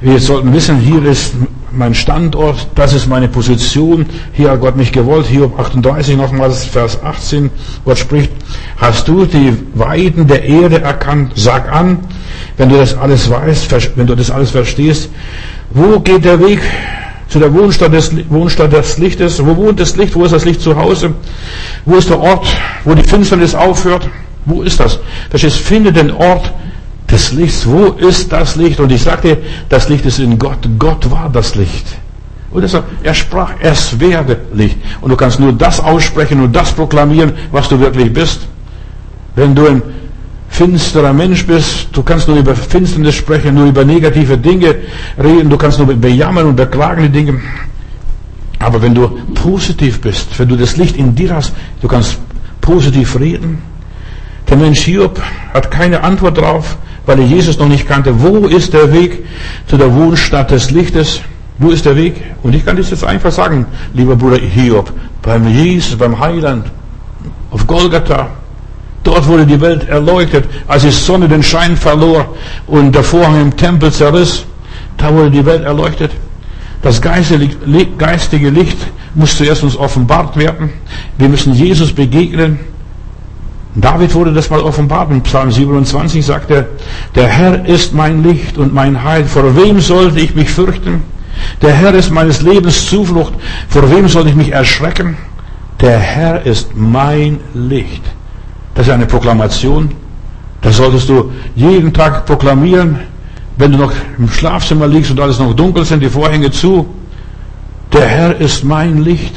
Wir sollten wissen, hier ist mein Standort, das ist meine Position, hier hat Gott mich gewollt. Hiob 38 nochmals, Vers 18, Gott spricht, hast du die Weiden der Erde erkannt? Sag an, wenn du das alles weißt, wenn du das alles verstehst, wo geht der Weg zu der Wohnstadt des, Wohnstadt des Lichtes? Wo wohnt das Licht? Wo ist das Licht zu Hause? Wo ist der Ort, wo die Finsternis aufhört? Wo ist das? Verstehst, finde den Ort des Lichts. Wo ist das Licht? Und ich sagte, das Licht ist in Gott. Gott war das Licht. Und deshalb, er sprach, es werde Licht. Und du kannst nur das aussprechen und das proklamieren, was du wirklich bist. Wenn du ein finsterer Mensch bist, du kannst nur über Finsternis sprechen, nur über negative Dinge reden, du kannst nur bejammern und beklagen die Dinge. Aber wenn du positiv bist, wenn du das Licht in dir hast, du kannst positiv reden. Der Mensch Hiob hat keine Antwort drauf weil er Jesus noch nicht kannte. Wo ist der Weg zu der Wohnstadt des Lichtes? Wo ist der Weg? Und ich kann das jetzt einfach sagen, lieber Bruder Hiob, beim Jesus, beim Heiland, auf Golgatha. Dort wurde die Welt erleuchtet, als die Sonne den Schein verlor und der Vorhang im Tempel zerriss. Da wurde die Welt erleuchtet. Das geistige Licht muss zuerst uns offenbart werden. Wir müssen Jesus begegnen. David wurde das mal offenbart. In Psalm 27 sagt er, der Herr ist mein Licht und mein Heil. Vor wem sollte ich mich fürchten? Der Herr ist meines Lebens Zuflucht. Vor wem soll ich mich erschrecken? Der Herr ist mein Licht. Das ist eine Proklamation. Das solltest du jeden Tag proklamieren, wenn du noch im Schlafzimmer liegst und alles noch dunkel sind, die Vorhänge zu. Der Herr ist mein Licht.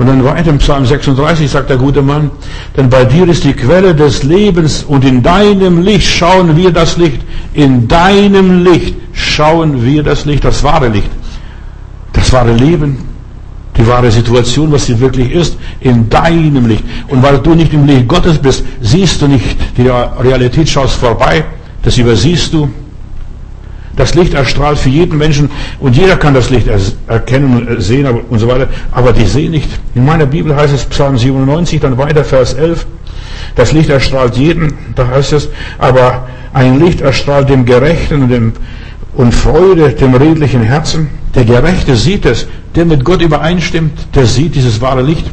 Und dann weiter im Psalm 36 sagt der gute Mann, denn bei dir ist die Quelle des Lebens und in deinem Licht schauen wir das Licht. In deinem Licht schauen wir das Licht, das wahre Licht. Das wahre Leben, die wahre Situation, was sie wirklich ist, in deinem Licht. Und weil du nicht im Licht Gottes bist, siehst du nicht die Realität, schaust vorbei, das übersiehst du. Das Licht erstrahlt für jeden Menschen und jeder kann das Licht erkennen und sehen und so weiter, aber die sehen nicht. In meiner Bibel heißt es Psalm 97, dann weiter Vers 11, das Licht erstrahlt jeden, da heißt es, aber ein Licht erstrahlt dem Gerechten und, dem, und Freude dem redlichen Herzen. Der Gerechte sieht es, der mit Gott übereinstimmt, der sieht dieses wahre Licht.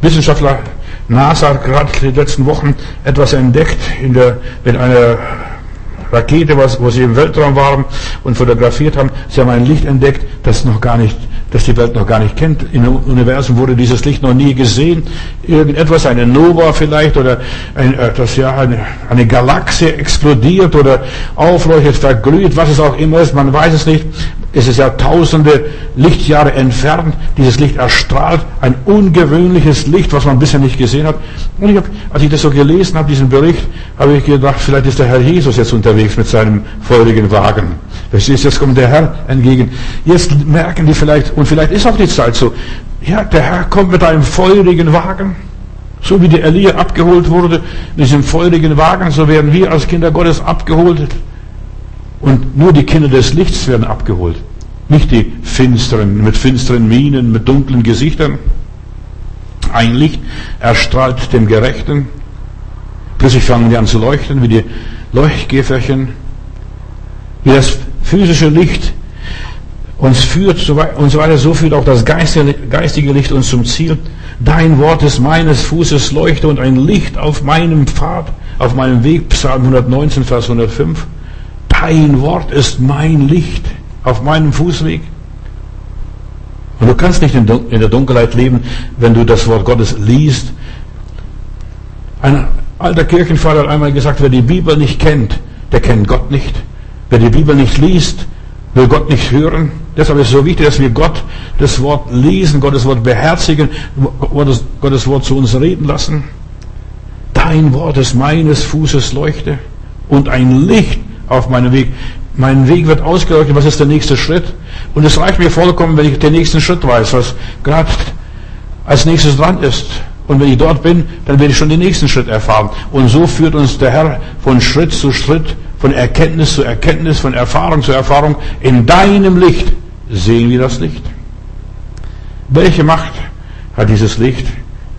Wissenschaftler NASA hat gerade die letzten Wochen etwas entdeckt in der, mit einer Rakete, was, wo sie im Weltraum waren und fotografiert haben. Sie haben ein Licht entdeckt, das noch gar nicht, das die Welt noch gar nicht kennt. Im Universum wurde dieses Licht noch nie gesehen. Irgendetwas, eine Nova vielleicht oder ein, äh, das ja eine, eine Galaxie explodiert oder aufleuchtet, verglüht, was es auch immer ist, man weiß es nicht. Es ist ja tausende Lichtjahre entfernt. Dieses Licht erstrahlt ein ungewöhnliches Licht, was man bisher nicht gesehen hat. Und ich hab, als ich das so gelesen habe, diesen Bericht, habe ich gedacht, vielleicht ist der Herr Jesus jetzt unterwegs mit seinem feurigen Wagen. Verstehst jetzt kommt der Herr entgegen. Jetzt merken die vielleicht, und vielleicht ist auch die Zeit so, ja, der Herr kommt mit einem feurigen Wagen. So wie der Elia abgeholt wurde, mit diesem feurigen Wagen, so werden wir als Kinder Gottes abgeholt und nur die Kinder des Lichts werden abgeholt. Nicht die finsteren, mit finsteren Mienen, mit dunklen Gesichtern. Ein Licht erstrahlt dem Gerechten. Plötzlich fangen die an zu leuchten, wie die Leuchtkäferchen. Wie das physische Licht uns führt und so weiter, so führt auch das geistige Licht uns zum Ziel. Dein Wort ist meines Fußes Leuchte und ein Licht auf meinem Pfad, auf meinem Weg, Psalm 119, Vers 105. Dein Wort ist mein Licht auf meinem Fußweg. Und du kannst nicht in der Dunkelheit leben, wenn du das Wort Gottes liest. Ein alter Kirchenvater hat einmal gesagt, wer die Bibel nicht kennt, der kennt Gott nicht. Wer die Bibel nicht liest, will Gott nicht hören. Deshalb ist es so wichtig, dass wir Gott das Wort lesen, Gottes Wort beherzigen, Gottes Wort zu uns reden lassen. dein Wort ist meines Fußes Leuchte und ein Licht auf meinem Weg. Mein Weg wird ausgeleuchtet, was ist der nächste Schritt? Und es reicht mir vollkommen, wenn ich den nächsten Schritt weiß, was gerade als nächstes dran ist. Und wenn ich dort bin, dann werde ich schon den nächsten Schritt erfahren. Und so führt uns der Herr von Schritt zu Schritt, von Erkenntnis zu Erkenntnis, von Erfahrung zu Erfahrung. In deinem Licht sehen wir das Licht. Welche Macht hat dieses Licht?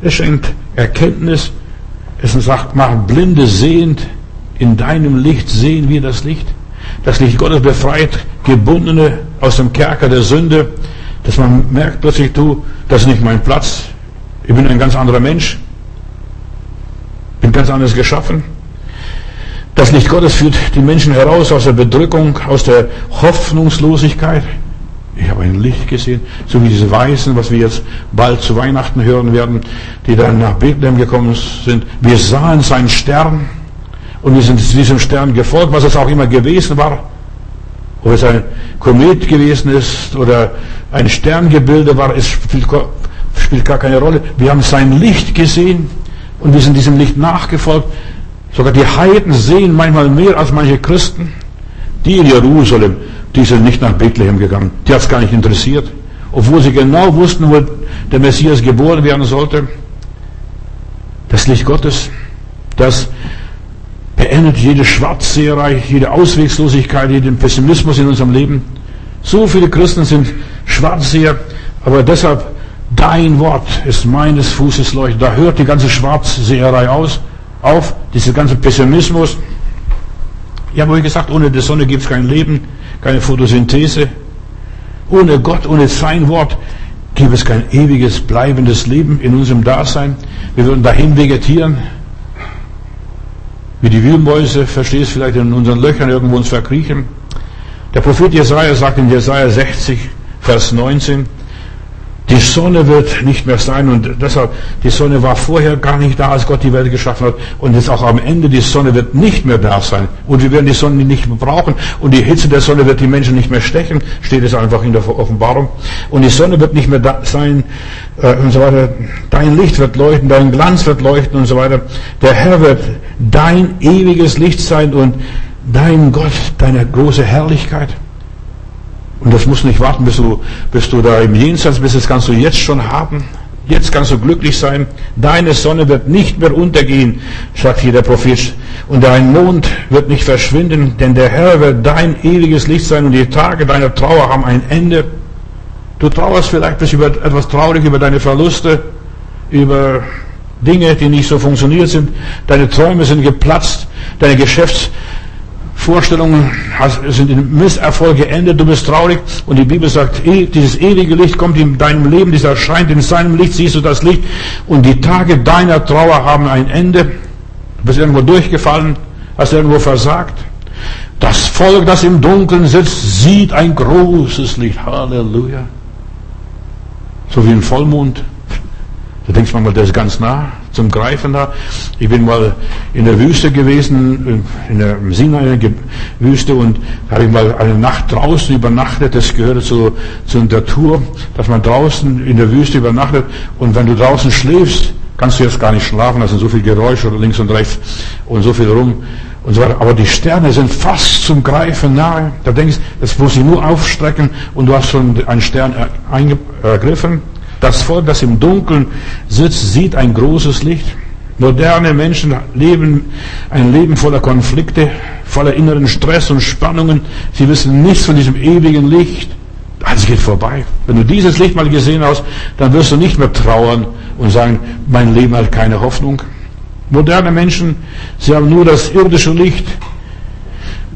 Es schenkt Erkenntnis. Es sagt, macht Blinde sehend. In deinem Licht sehen wir das Licht. Das Licht Gottes befreit Gebundene aus dem Kerker der Sünde, dass man merkt plötzlich, du, das ist nicht mein Platz. Ich bin ein ganz anderer Mensch. Bin ganz anders geschaffen. Das Licht Gottes führt die Menschen heraus aus der Bedrückung, aus der Hoffnungslosigkeit. Ich habe ein Licht gesehen, so wie diese Weißen, was wir jetzt bald zu Weihnachten hören werden, die dann nach Bethlehem gekommen sind. Wir sahen seinen Stern und wir sind diesem Stern gefolgt, was es auch immer gewesen war. Ob es ein Komet gewesen ist oder ein Sterngebilde war, es spielt, spielt gar keine Rolle. Wir haben sein Licht gesehen und wir sind diesem Licht nachgefolgt. Sogar die Heiden sehen manchmal mehr als manche Christen. Die in Jerusalem, die sind nicht nach Bethlehem gegangen. Die hat es gar nicht interessiert. Obwohl sie genau wussten, wo der Messias geboren werden sollte. Das Licht Gottes, das beendet jede Schwarzseherei, jede Auswegslosigkeit, jeden Pessimismus in unserem Leben. So viele Christen sind Schwarzseher, aber deshalb dein Wort ist meines Fußes Leuchte. Da hört die ganze Schwarzseherei aus, auf, dieser ganze Pessimismus. Ich habe euch gesagt, ohne die Sonne gibt es kein Leben, keine Photosynthese. Ohne Gott, ohne sein Wort gibt es kein ewiges, bleibendes Leben in unserem Dasein. Wir würden dahin vegetieren, wie die Wühlmäuse, verstehst vielleicht in unseren Löchern irgendwo uns verkriechen. Der Prophet Jesaja sagt in Jesaja 60, Vers 19, die Sonne wird nicht mehr sein und deshalb, die Sonne war vorher gar nicht da, als Gott die Welt geschaffen hat und jetzt auch am Ende, die Sonne wird nicht mehr da sein und wir werden die Sonne nicht mehr brauchen und die Hitze der Sonne wird die Menschen nicht mehr stechen, steht es einfach in der Offenbarung und die Sonne wird nicht mehr da sein äh, und so weiter. Dein Licht wird leuchten, dein Glanz wird leuchten und so weiter. Der Herr wird dein ewiges Licht sein und dein Gott, deine große Herrlichkeit. Und das muss nicht warten, bis du, bis du da im Jenseits bist. Das kannst du jetzt schon haben. Jetzt kannst du glücklich sein. Deine Sonne wird nicht mehr untergehen, sagt hier der Prophet. Und dein Mond wird nicht verschwinden, denn der Herr wird dein ewiges Licht sein und die Tage deiner Trauer haben ein Ende. Du trauerst vielleicht bist über etwas traurig über deine Verluste, über Dinge, die nicht so funktioniert sind. Deine Träume sind geplatzt, deine Geschäfts Vorstellungen sind in Misserfolg geendet, du bist traurig und die Bibel sagt, eh, dieses ewige Licht kommt in deinem Leben, dieser erscheint in seinem Licht, siehst du das Licht und die Tage deiner Trauer haben ein Ende. Du bist irgendwo durchgefallen, hast irgendwo versagt. Das Volk, das im Dunkeln sitzt, sieht ein großes Licht. Halleluja. So wie ein Vollmond. Da denkst man mal, der ist ganz nah zum Greifen da. Ich bin mal in der Wüste gewesen, in der Sinai-Wüste und habe ich mal eine Nacht draußen übernachtet. Das gehört zu, zu der Tour, dass man draußen in der Wüste übernachtet und wenn du draußen schläfst, kannst du jetzt gar nicht schlafen, da sind so viel Geräusche links und rechts und so viel rum und so weiter. Aber die Sterne sind fast zum Greifen nahe. Da denkst du, das muss ich nur aufstrecken und du hast schon einen Stern ergriffen. Das Volk, das im Dunkeln sitzt, sieht ein großes Licht. Moderne Menschen leben ein Leben voller Konflikte, voller inneren Stress und Spannungen. Sie wissen nichts von diesem ewigen Licht. Alles geht vorbei. Wenn du dieses Licht mal gesehen hast, dann wirst du nicht mehr trauern und sagen, mein Leben hat keine Hoffnung. Moderne Menschen, sie haben nur das irdische Licht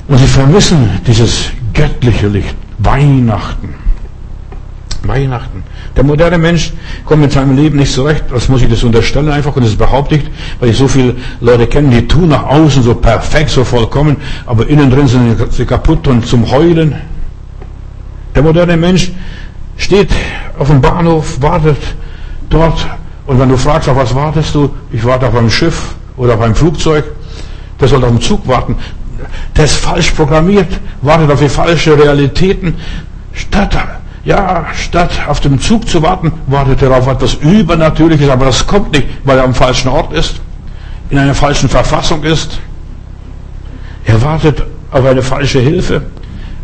und sie vermissen dieses göttliche Licht. Weihnachten. Weihnachten. Der moderne Mensch kommt mit seinem Leben nicht zurecht. Das muss ich das unterstellen einfach und das behaupte ich, weil ich so viele Leute kenne, die tun nach außen so perfekt, so vollkommen, aber innen drin sind sie kaputt und zum Heulen. Der moderne Mensch steht auf dem Bahnhof, wartet dort und wenn du fragst, auf was wartest du? Ich warte auf ein Schiff oder auf ein Flugzeug. Der soll auf den Zug warten. Der ist falsch programmiert, wartet auf die falsche Realitäten. Statt ja, statt auf dem Zug zu warten, wartet er auf etwas Übernatürliches, aber das kommt nicht, weil er am falschen Ort ist. in einer falschen Verfassung ist. Er wartet auf eine falsche Hilfe.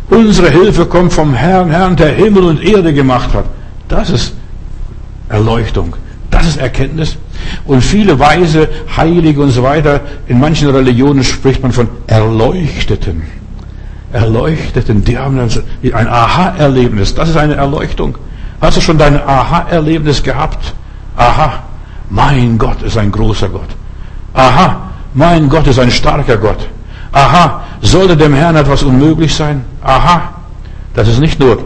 Unsere Hilfe kommt vom Herrn, Herrn, der Himmel und Erde gemacht hat. Das ist Erleuchtung. Das ist Erkenntnis. Und viele Weise, Heilige und so weiter, in manchen Religionen spricht man von Erleuchteten. Erleuchteten, die haben ein Aha-Erlebnis. Das ist eine Erleuchtung. Hast du schon dein Aha-Erlebnis gehabt? Aha, mein Gott ist ein großer Gott. Aha, mein Gott ist ein starker Gott. Aha, sollte dem Herrn etwas unmöglich sein? Aha, das ist nicht nur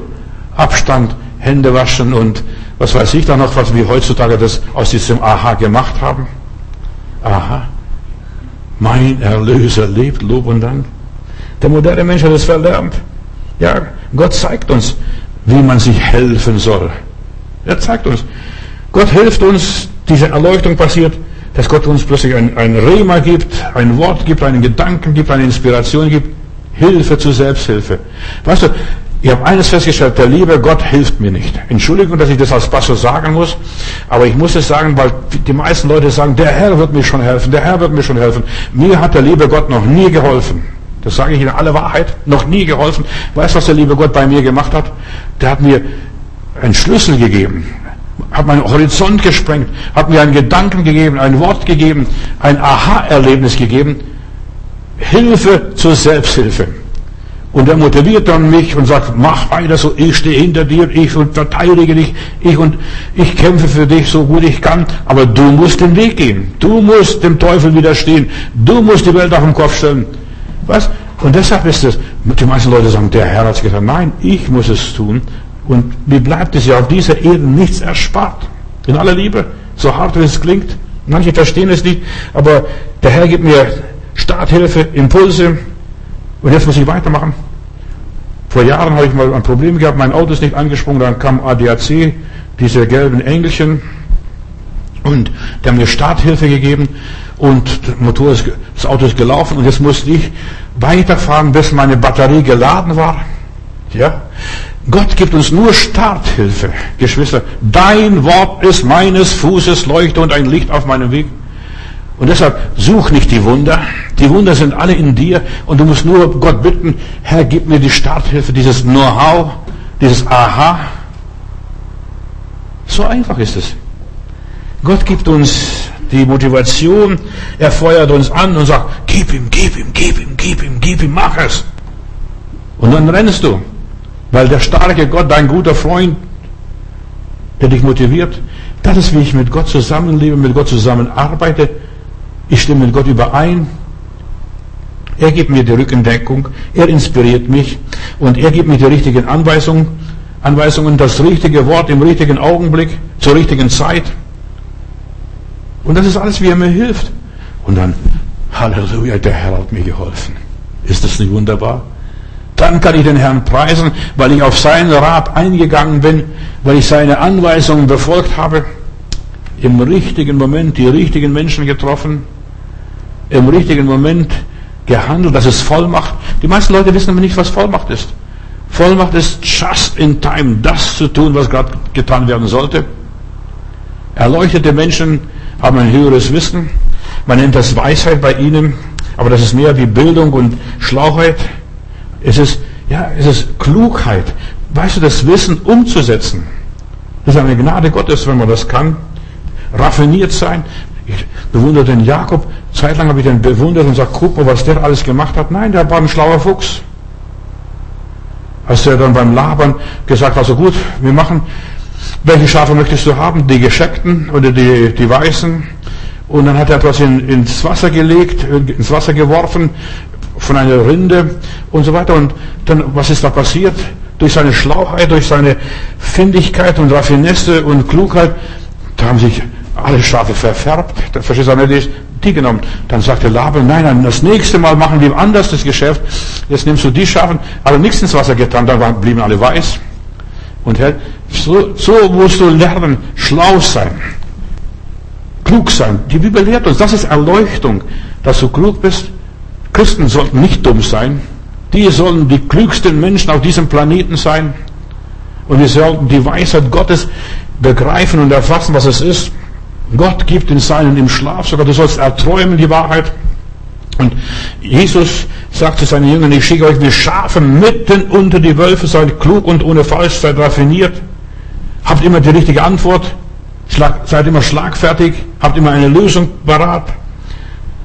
Abstand, Hände waschen und was weiß ich da noch, was wir heutzutage das aus diesem Aha gemacht haben. Aha, mein Erlöser lebt, Lob und Dank. Der moderne Mensch hat es verlernt. Ja, Gott zeigt uns, wie man sich helfen soll. Er zeigt uns. Gott hilft uns, diese Erleuchtung passiert, dass Gott uns plötzlich ein, ein Rema gibt, ein Wort gibt, einen Gedanken gibt, eine Inspiration gibt. Hilfe zur Selbsthilfe. Weißt du, ich habe eines festgestellt, der liebe Gott hilft mir nicht. Entschuldigung, dass ich das als Pastor sagen muss, aber ich muss es sagen, weil die meisten Leute sagen, der Herr wird mir schon helfen, der Herr wird mir schon helfen. Mir hat der liebe Gott noch nie geholfen. Das sage ich in aller Wahrheit, noch nie geholfen. Weißt du, was der liebe Gott bei mir gemacht hat? Der hat mir einen Schlüssel gegeben, hat meinen Horizont gesprengt, hat mir einen Gedanken gegeben, ein Wort gegeben, ein Aha-Erlebnis gegeben. Hilfe zur Selbsthilfe. Und er motiviert dann mich und sagt, mach weiter so, ich stehe hinter dir, ich und verteidige dich, ich und ich kämpfe für dich so gut ich kann, aber du musst den Weg gehen. Du musst dem Teufel widerstehen. Du musst die Welt auf den Kopf stellen. Was? Und deshalb ist es, die meisten Leute sagen, der Herr hat es gesagt, nein, ich muss es tun. Und mir bleibt es ja auf dieser Erde nichts erspart. In aller Liebe, so hart wie es klingt. Manche verstehen es nicht, aber der Herr gibt mir Starthilfe, Impulse, und jetzt muss ich weitermachen. Vor Jahren habe ich mal ein Problem gehabt, mein Auto ist nicht angesprungen, dann kam ADAC, diese gelben Engelchen, und die haben mir Starthilfe gegeben und Motor ist, das Auto ist gelaufen und jetzt musste ich weiterfahren, bis meine Batterie geladen war. Ja? Gott gibt uns nur Starthilfe, Geschwister. Dein Wort ist meines Fußes Leuchte und ein Licht auf meinem Weg. Und deshalb such nicht die Wunder. Die Wunder sind alle in dir. Und du musst nur Gott bitten, Herr, gib mir die Starthilfe, dieses Know-how, dieses Aha. So einfach ist es. Gott gibt uns die Motivation, er feuert uns an und sagt, gib ihm, gib ihm, gib ihm, gib ihm, gib ihm, mach es. Und dann rennst du, weil der starke Gott, dein guter Freund, der dich motiviert, das ist, wie ich mit Gott zusammenlebe, mit Gott zusammenarbeite. Ich stimme mit Gott überein. Er gibt mir die Rückendeckung, er inspiriert mich und er gibt mir die richtigen Anweisungen, Anweisungen, das richtige Wort im richtigen Augenblick, zur richtigen Zeit. Und das ist alles, wie er mir hilft. Und dann, Halleluja, der Herr hat mir geholfen. Ist das nicht wunderbar? Dann kann ich den Herrn preisen, weil ich auf seinen Rat eingegangen bin, weil ich seine Anweisungen befolgt habe, im richtigen Moment die richtigen Menschen getroffen, im richtigen Moment gehandelt, das ist Vollmacht. Die meisten Leute wissen aber nicht, was Vollmacht ist. Vollmacht ist just in time, das zu tun, was gerade getan werden sollte. Erleuchtete Menschen haben ein höheres Wissen. Man nennt das Weisheit bei ihnen, aber das ist mehr wie Bildung und Schlauheit. Es ist, ja, es ist Klugheit. Weißt du, das Wissen umzusetzen. Das ist eine Gnade Gottes, wenn man das kann. Raffiniert sein. Ich bewundere den Jakob. Zeitlang habe ich den bewundert und sage, guck mal, was der alles gemacht hat. Nein, der war ein schlauer Fuchs. Als er dann beim Labern gesagt hat, also gut, wir machen, welche Schafe möchtest du haben? Die gescheckten oder die, die weißen? Und dann hat er etwas in, ins Wasser gelegt, ins Wasser geworfen, von einer Rinde und so weiter. Und dann, was ist da passiert? Durch seine Schlauheit, durch seine Findigkeit und Raffinesse und Klugheit, da haben sich alle Schafe verfärbt. Da verstehst du nicht, die genommen. Dann sagte Laban, nein, nein, das nächste Mal machen wir anders das Geschäft. Jetzt nimmst du die Schafe, aber nichts ins Wasser getan, dann blieben alle weiß. Und so, so musst du lernen, schlau sein, klug sein. Die Bibel lehrt uns, das ist Erleuchtung, dass du klug bist. Christen sollten nicht dumm sein. Die sollen die klügsten Menschen auf diesem Planeten sein. Und wir sollten die Weisheit Gottes begreifen und erfassen, was es ist. Gott gibt den Seinen im Schlaf sogar, du sollst erträumen die Wahrheit. Und Jesus sagt zu seinen Jüngern, ich schicke euch wie Schafe mitten unter die Wölfe, seid klug und ohne Falsch, seid raffiniert, habt immer die richtige Antwort, seid immer schlagfertig, habt immer eine Lösung parat,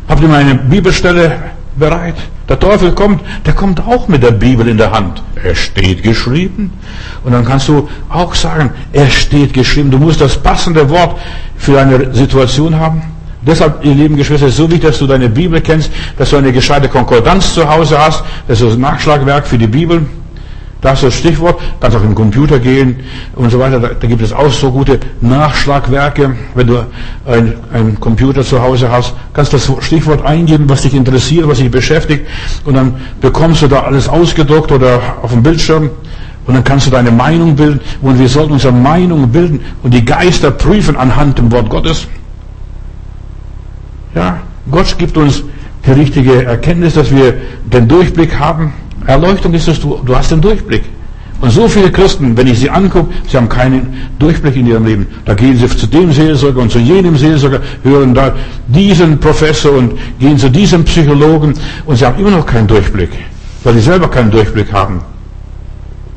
habt immer eine Bibelstelle bereit. Der Teufel kommt, der kommt auch mit der Bibel in der Hand. Er steht geschrieben. Und dann kannst du auch sagen, er steht geschrieben. Du musst das passende Wort für deine Situation haben. Deshalb, ihr lieben Geschwister, ist so wichtig, dass du deine Bibel kennst, dass du eine gescheite Konkordanz zu Hause hast, dass du das Nachschlagwerk für die Bibel das ist das Stichwort. Kannst auf den Computer gehen und so weiter. Da, da gibt es auch so gute Nachschlagwerke. Wenn du einen Computer zu Hause hast, kannst das Stichwort eingeben, was dich interessiert, was dich beschäftigt. Und dann bekommst du da alles ausgedruckt oder auf dem Bildschirm. Und dann kannst du deine Meinung bilden. Und wir sollten unsere Meinung bilden und die Geister prüfen anhand dem Wort Gottes. Ja, Gott gibt uns die richtige Erkenntnis, dass wir den Durchblick haben. Erleuchtung ist es, du, du hast den Durchblick. Und so viele Christen, wenn ich sie angucke, sie haben keinen Durchblick in ihrem Leben. Da gehen sie zu dem Seelsorger und zu jenem Seelsorger, hören da diesen Professor und gehen zu diesem Psychologen und sie haben immer noch keinen Durchblick, weil sie selber keinen Durchblick haben.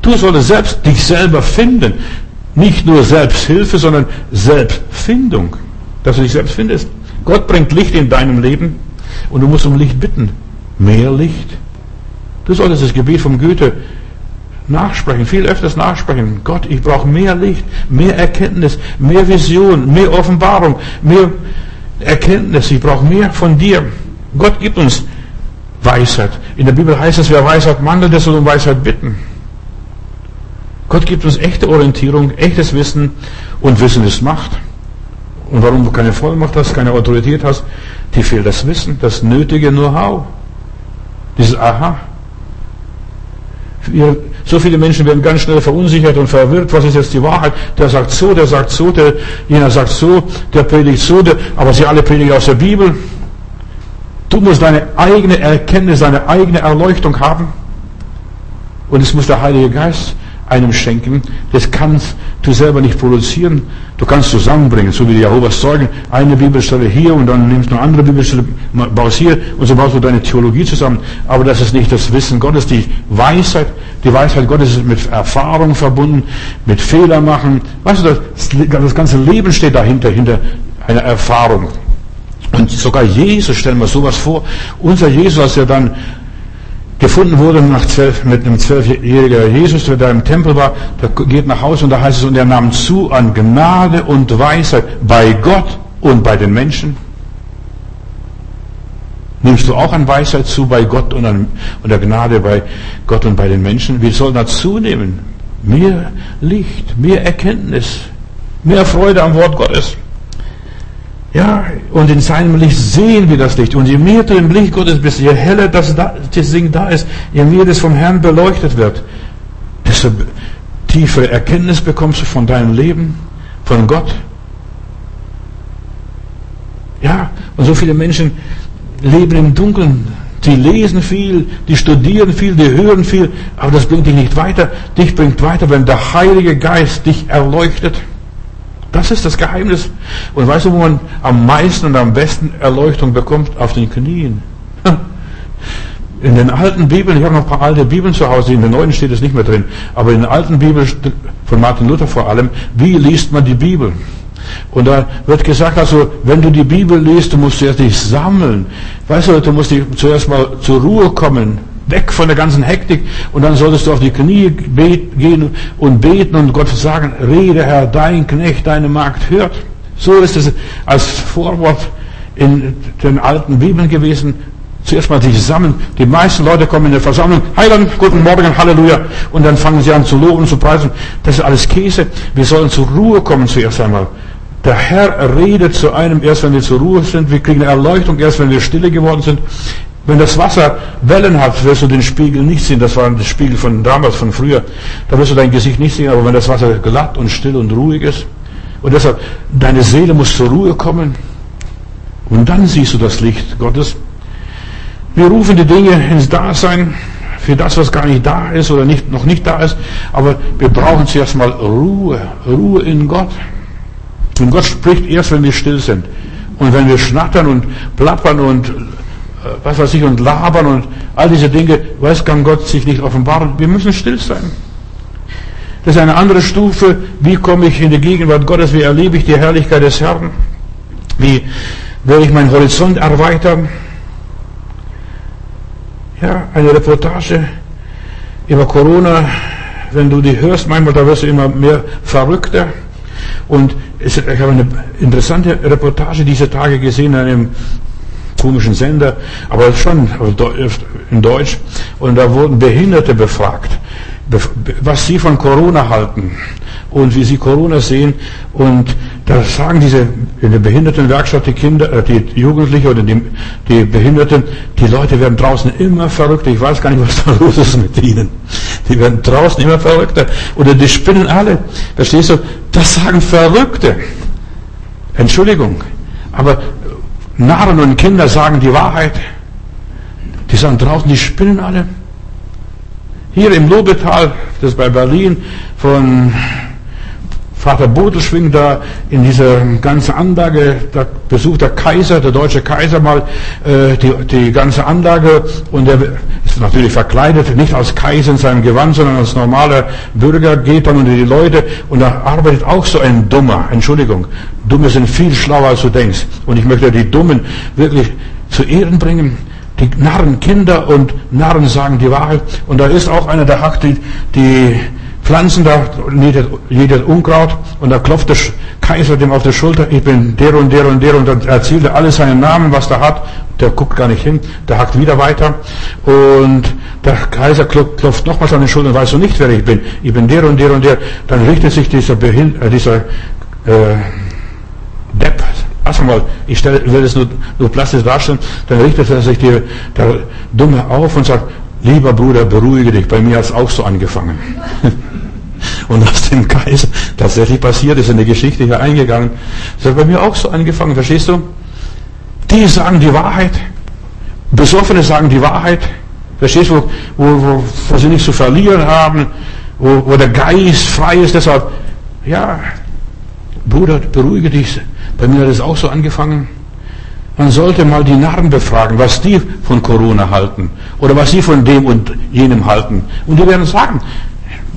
Du solltest selbst dich selber finden. Nicht nur Selbsthilfe, sondern Selbstfindung. Dass du dich selbst findest. Gott bringt Licht in deinem Leben und du musst um Licht bitten. Mehr Licht, Du solltest das Gebet vom Goethe nachsprechen, viel öfters nachsprechen. Gott, ich brauche mehr Licht, mehr Erkenntnis, mehr Vision, mehr Offenbarung, mehr Erkenntnis. Ich brauche mehr von dir. Gott gibt uns Weisheit. In der Bibel heißt es, wer Weisheit mangelt, der soll um Weisheit bitten. Gott gibt uns echte Orientierung, echtes Wissen und Wissen ist Macht. Und warum du keine Vollmacht hast, keine Autorität hast, dir fehlt das Wissen, das nötige Know-how. Dieses Aha. So viele Menschen werden ganz schnell verunsichert und verwirrt. Was ist jetzt die Wahrheit? Der sagt so, der sagt so, der, jener sagt so, der predigt so, der, aber sie alle predigen aus der Bibel. Du musst deine eigene Erkenntnis, deine eigene Erleuchtung haben. Und es muss der Heilige Geist einem schenken. Das kannst du selber nicht produzieren. Du kannst zusammenbringen, so wie die Jehovas Zeugen. Eine Bibelstelle hier und dann nimmst du eine andere Bibelstelle, baust hier und so baust du deine Theologie zusammen. Aber das ist nicht das Wissen Gottes, die Weisheit. Die Weisheit Gottes ist mit Erfahrung verbunden, mit Fehler machen. Weißt du, das, das ganze Leben steht dahinter, hinter einer Erfahrung. Und sogar Jesus, stellen wir sowas vor, unser Jesus, als er dann gefunden wurde nach zwölf, mit einem zwölfjährigen Jesus, der da im Tempel war, der geht nach Hause und da heißt es, und er nahm zu an Gnade und Weisheit bei Gott und bei den Menschen. Nimmst du auch an Weisheit zu bei Gott und an und der Gnade bei Gott und bei den Menschen? Wir sollen da zunehmen. Mehr Licht, mehr Erkenntnis, mehr Freude am Wort Gottes. Ja, und in seinem Licht sehen wir das Licht. Und je mehr du im Licht Gottes bist, je heller das, das Ding da ist, je mehr das vom Herrn beleuchtet wird, desto tiefere Erkenntnis bekommst du von deinem Leben, von Gott. Ja, und so viele Menschen leben im Dunkeln. Die lesen viel, die studieren viel, die hören viel, aber das bringt dich nicht weiter. Dich bringt weiter, wenn der Heilige Geist dich erleuchtet. Das ist das Geheimnis. Und weißt du, wo man am meisten und am besten Erleuchtung bekommt? Auf den Knien. *laughs* In den alten Bibeln, ich habe noch ein paar alte Bibeln zu Hause, in den neuen steht es nicht mehr drin, aber in den alten Bibeln von Martin Luther vor allem, wie liest man die Bibel? Und da wird gesagt, also, wenn du die Bibel liest, du musst zuerst dich sammeln. Weißt du, du musst dich zuerst mal zur Ruhe kommen weg von der ganzen Hektik und dann solltest du auf die Knie gehen und beten und Gott sagen, rede Herr, dein Knecht, deine Magd hört. So ist es als Vorwort in den alten Bibeln gewesen. Zuerst mal sich sammeln. Die meisten Leute kommen in der Versammlung, Heiland, guten Morgen, Halleluja. Und dann fangen sie an zu loben, zu preisen. Das ist alles Käse. Wir sollen zur Ruhe kommen zuerst einmal. Der Herr redet zu einem erst, wenn wir zur Ruhe sind. Wir kriegen eine Erleuchtung erst, wenn wir stille geworden sind. Wenn das Wasser Wellen hat, wirst du den Spiegel nicht sehen. Das war der Spiegel von damals, von früher. Da wirst du dein Gesicht nicht sehen. Aber wenn das Wasser glatt und still und ruhig ist, und deshalb, deine Seele muss zur Ruhe kommen. Und dann siehst du das Licht Gottes. Wir rufen die Dinge ins Dasein für das, was gar nicht da ist oder nicht, noch nicht da ist. Aber wir brauchen zuerst mal Ruhe. Ruhe in Gott. Und Gott spricht erst, wenn wir still sind. Und wenn wir schnattern und plappern und was weiß ich und labern und all diese Dinge, weiß kann Gott sich nicht offenbaren. Wir müssen still sein. Das ist eine andere Stufe. Wie komme ich in die Gegenwart Gottes? Wie erlebe ich die Herrlichkeit des Herrn? Wie werde ich meinen Horizont erweitern? Ja, eine Reportage über Corona, wenn du die hörst, manchmal da wirst du immer mehr verrückter. Und ich habe eine interessante Reportage diese Tage gesehen in einem komischen Sender, aber schon in Deutsch. Und da wurden Behinderte befragt was sie von Corona halten und wie sie Corona sehen. Und da sagen diese in der Behindertenwerkstatt die Kinder, äh, die Jugendlichen oder die, die Behinderten, die Leute werden draußen immer verrückter. Ich weiß gar nicht, was da *laughs* los ist mit ihnen. Die werden draußen immer verrückter. Oder die spinnen alle. Verstehst du? Das sagen Verrückte. Entschuldigung. Aber Narren und Kinder sagen die Wahrheit. Die sagen draußen, die spinnen alle. Hier im Lobetal, das ist bei Berlin, von Vater Bodelschwing da in dieser ganzen Anlage, da besucht der Kaiser, der deutsche Kaiser mal äh, die, die ganze Anlage und er ist natürlich verkleidet, nicht als Kaiser in seinem Gewand, sondern als normaler Bürger, geht dann unter die Leute und da arbeitet auch so ein Dummer, Entschuldigung, Dumme sind viel schlauer als du denkst und ich möchte die Dummen wirklich zu Ehren bringen. Die Narren Kinder und Narren sagen die Wahrheit. Und da ist auch einer, der hackt die, die Pflanzen da, jedes Unkraut. Und da klopft der Kaiser dem auf der Schulter, ich bin der und der und der. Und dann erzählt er alle seinen Namen, was er hat. Der guckt gar nicht hin, der hackt wieder weiter. Und der Kaiser klopft nochmals an den Schultern, weißt du nicht, wer ich bin. Ich bin der und der und der. Dann richtet sich dieser, Behind äh, dieser äh, Depp Lass mal, ich stelle, will es nur, nur plastisch darstellen, dann richtet er sich der, der Dumme auf und sagt, lieber Bruder, beruhige dich, bei mir hat es auch so angefangen. *laughs* und aus dem Kaiser tatsächlich passiert ist in der Geschichte hier eingegangen, das hat bei mir auch so angefangen, verstehst du? Die sagen die Wahrheit, Besoffene sagen die Wahrheit, verstehst du, wo, wo, wo sie nichts zu verlieren haben, wo, wo der Geist frei ist, deshalb, ja, Bruder, beruhige dich, bei mir hat es auch so angefangen. Man sollte mal die Narren befragen, was die von Corona halten oder was sie von dem und jenem halten. Und die werden sagen,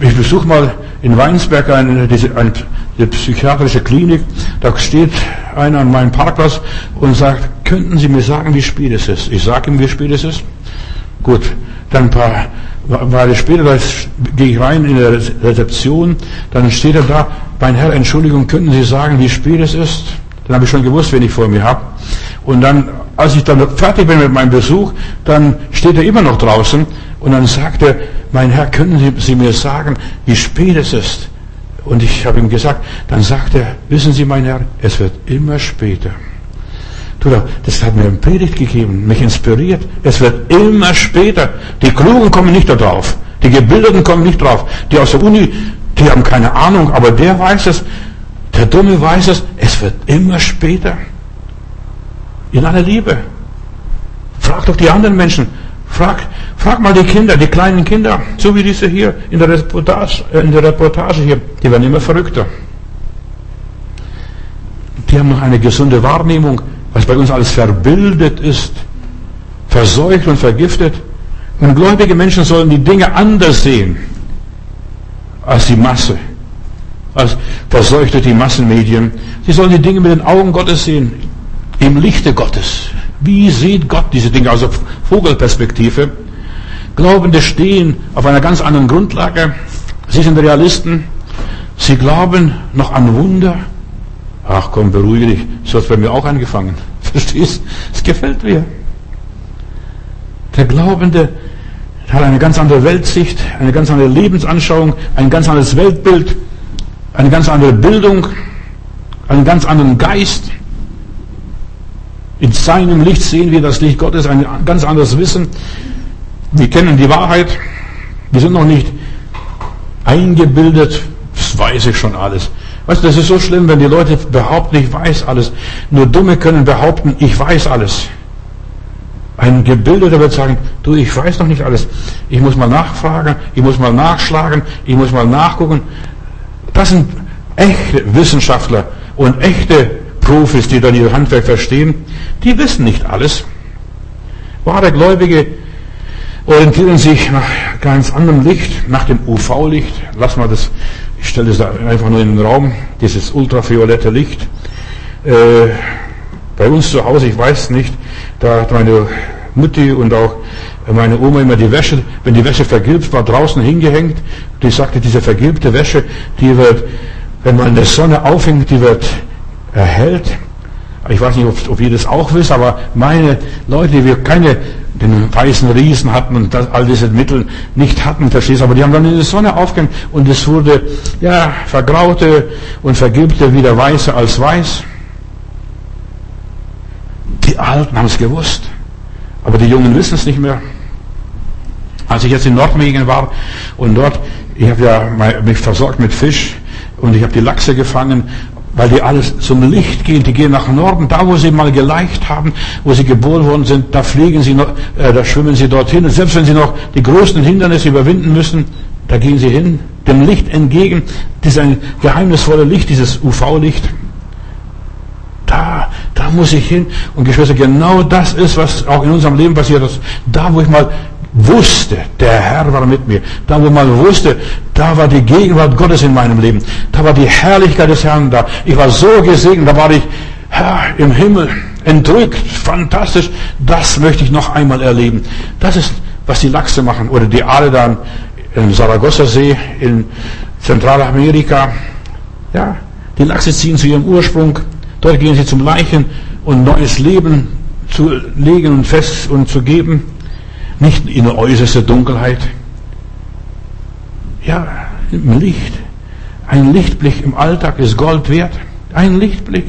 ich besuche mal in Weinsberg eine, diese, eine, eine psychiatrische Klinik, da steht einer an meinem Parkplatz und sagt, könnten Sie mir sagen, wie spät es ist? Ich sage ihm, wie spät es ist. Gut, dann ein paar Weile später, da gehe ich rein in der Rezeption, dann steht er da, mein Herr, Entschuldigung, könnten Sie sagen, wie spät es ist? Dann habe ich schon gewusst, wen ich vor mir habe. Und dann, als ich dann fertig bin mit meinem Besuch, dann steht er immer noch draußen und dann sagt er, mein Herr, können Sie, Sie mir sagen, wie spät es ist? Und ich habe ihm gesagt, dann sagt er, wissen Sie, mein Herr, es wird immer später. Das hat mir eine Predigt gegeben, mich inspiriert. Es wird immer später. Die Klugen kommen nicht darauf. Die Gebildeten kommen nicht drauf. Die aus der Uni, die haben keine Ahnung, aber der weiß es. Der Dumme weiß es, es wird immer später. In aller Liebe. Frag doch die anderen Menschen. Frag, frag mal die Kinder, die kleinen Kinder, so wie diese hier in der Reportage, äh, in der Reportage hier, die werden immer verrückter. Die haben noch eine gesunde Wahrnehmung, was bei uns alles verbildet ist, verseucht und vergiftet. Und gläubige Menschen sollen die Dinge anders sehen als die Masse als verseuchte die Massenmedien. Sie sollen die Dinge mit den Augen Gottes sehen, im Lichte Gottes. Wie sieht Gott diese Dinge aus der Vogelperspektive? Glaubende stehen auf einer ganz anderen Grundlage. Sie sind Realisten. Sie glauben noch an Wunder. Ach komm, beruhige dich. So hat bei mir auch angefangen. *laughs* Verstehst? Es gefällt mir. Der Glaubende hat eine ganz andere Weltsicht, eine ganz andere Lebensanschauung, ein ganz anderes Weltbild eine ganz andere Bildung, einen ganz anderen Geist. In seinem Licht sehen wir das Licht Gottes, ein ganz anderes Wissen. Wir kennen die Wahrheit. Wir sind noch nicht eingebildet. Das weiß ich schon alles. Weißt du, das ist so schlimm, wenn die Leute behaupten, ich weiß alles. Nur Dumme können behaupten, ich weiß alles. Ein Gebildeter wird sagen, du, ich weiß noch nicht alles. Ich muss mal nachfragen, ich muss mal nachschlagen, ich muss mal nachgucken. Das sind echte Wissenschaftler. Und echte Profis, die dann ihr Handwerk verstehen, die wissen nicht alles. Wahre Gläubige orientieren sich nach ganz anderem Licht, nach dem UV-Licht. Lass mal das, ich stelle das einfach nur in den Raum, dieses ultraviolette Licht. Äh, bei uns zu Hause, ich weiß nicht, da hat meine Mutti und auch meine Oma immer die Wäsche, wenn die Wäsche vergilbt war, draußen hingehängt. Die sagte, diese vergilbte Wäsche, die wird, wenn man in der Sonne aufhängt, die wird erhellt. Ich weiß nicht, ob, ob ihr das auch wisst, aber meine Leute, die wir keine den weißen Riesen hatten und das, all diese Mittel nicht hatten, verstehst du, aber die haben dann in die Sonne aufgehängt und es wurde, ja, vergraute und vergilbte wieder weißer als weiß. Die Alten haben es gewusst, aber die Jungen wissen es nicht mehr. Als ich jetzt in Nordmegen war und dort, ich habe ja mich versorgt mit Fisch und ich habe die Lachse gefangen, weil die alles zum Licht gehen. Die gehen nach Norden, da wo sie mal geleicht haben, wo sie geboren worden sind, da fliegen sie, noch, äh, da schwimmen sie dorthin. Und selbst wenn sie noch die größten Hindernisse überwinden müssen, da gehen sie hin, dem Licht entgegen. Das ist ein geheimnisvolles Licht, dieses UV-Licht. Da, da muss ich hin. Und Geschwister, genau das ist, was auch in unserem Leben passiert ist. Da, wo ich mal wusste, der Herr war mit mir. Da, wo man wusste, da war die Gegenwart Gottes in meinem Leben. Da war die Herrlichkeit des Herrn da. Ich war so gesegnet, da war ich Herr, im Himmel, entrückt, fantastisch. Das möchte ich noch einmal erleben. Das ist, was die Lachse machen oder die Aale dann im Saragossa-See in Zentralamerika. Ja, die Lachse ziehen zu ihrem Ursprung. Dort gehen sie zum Leichen und neues Leben zu legen und fest und zu geben. Nicht in der äußersten Dunkelheit. Ja, im Licht. Ein Lichtblick im Alltag ist Gold wert. Ein Lichtblick.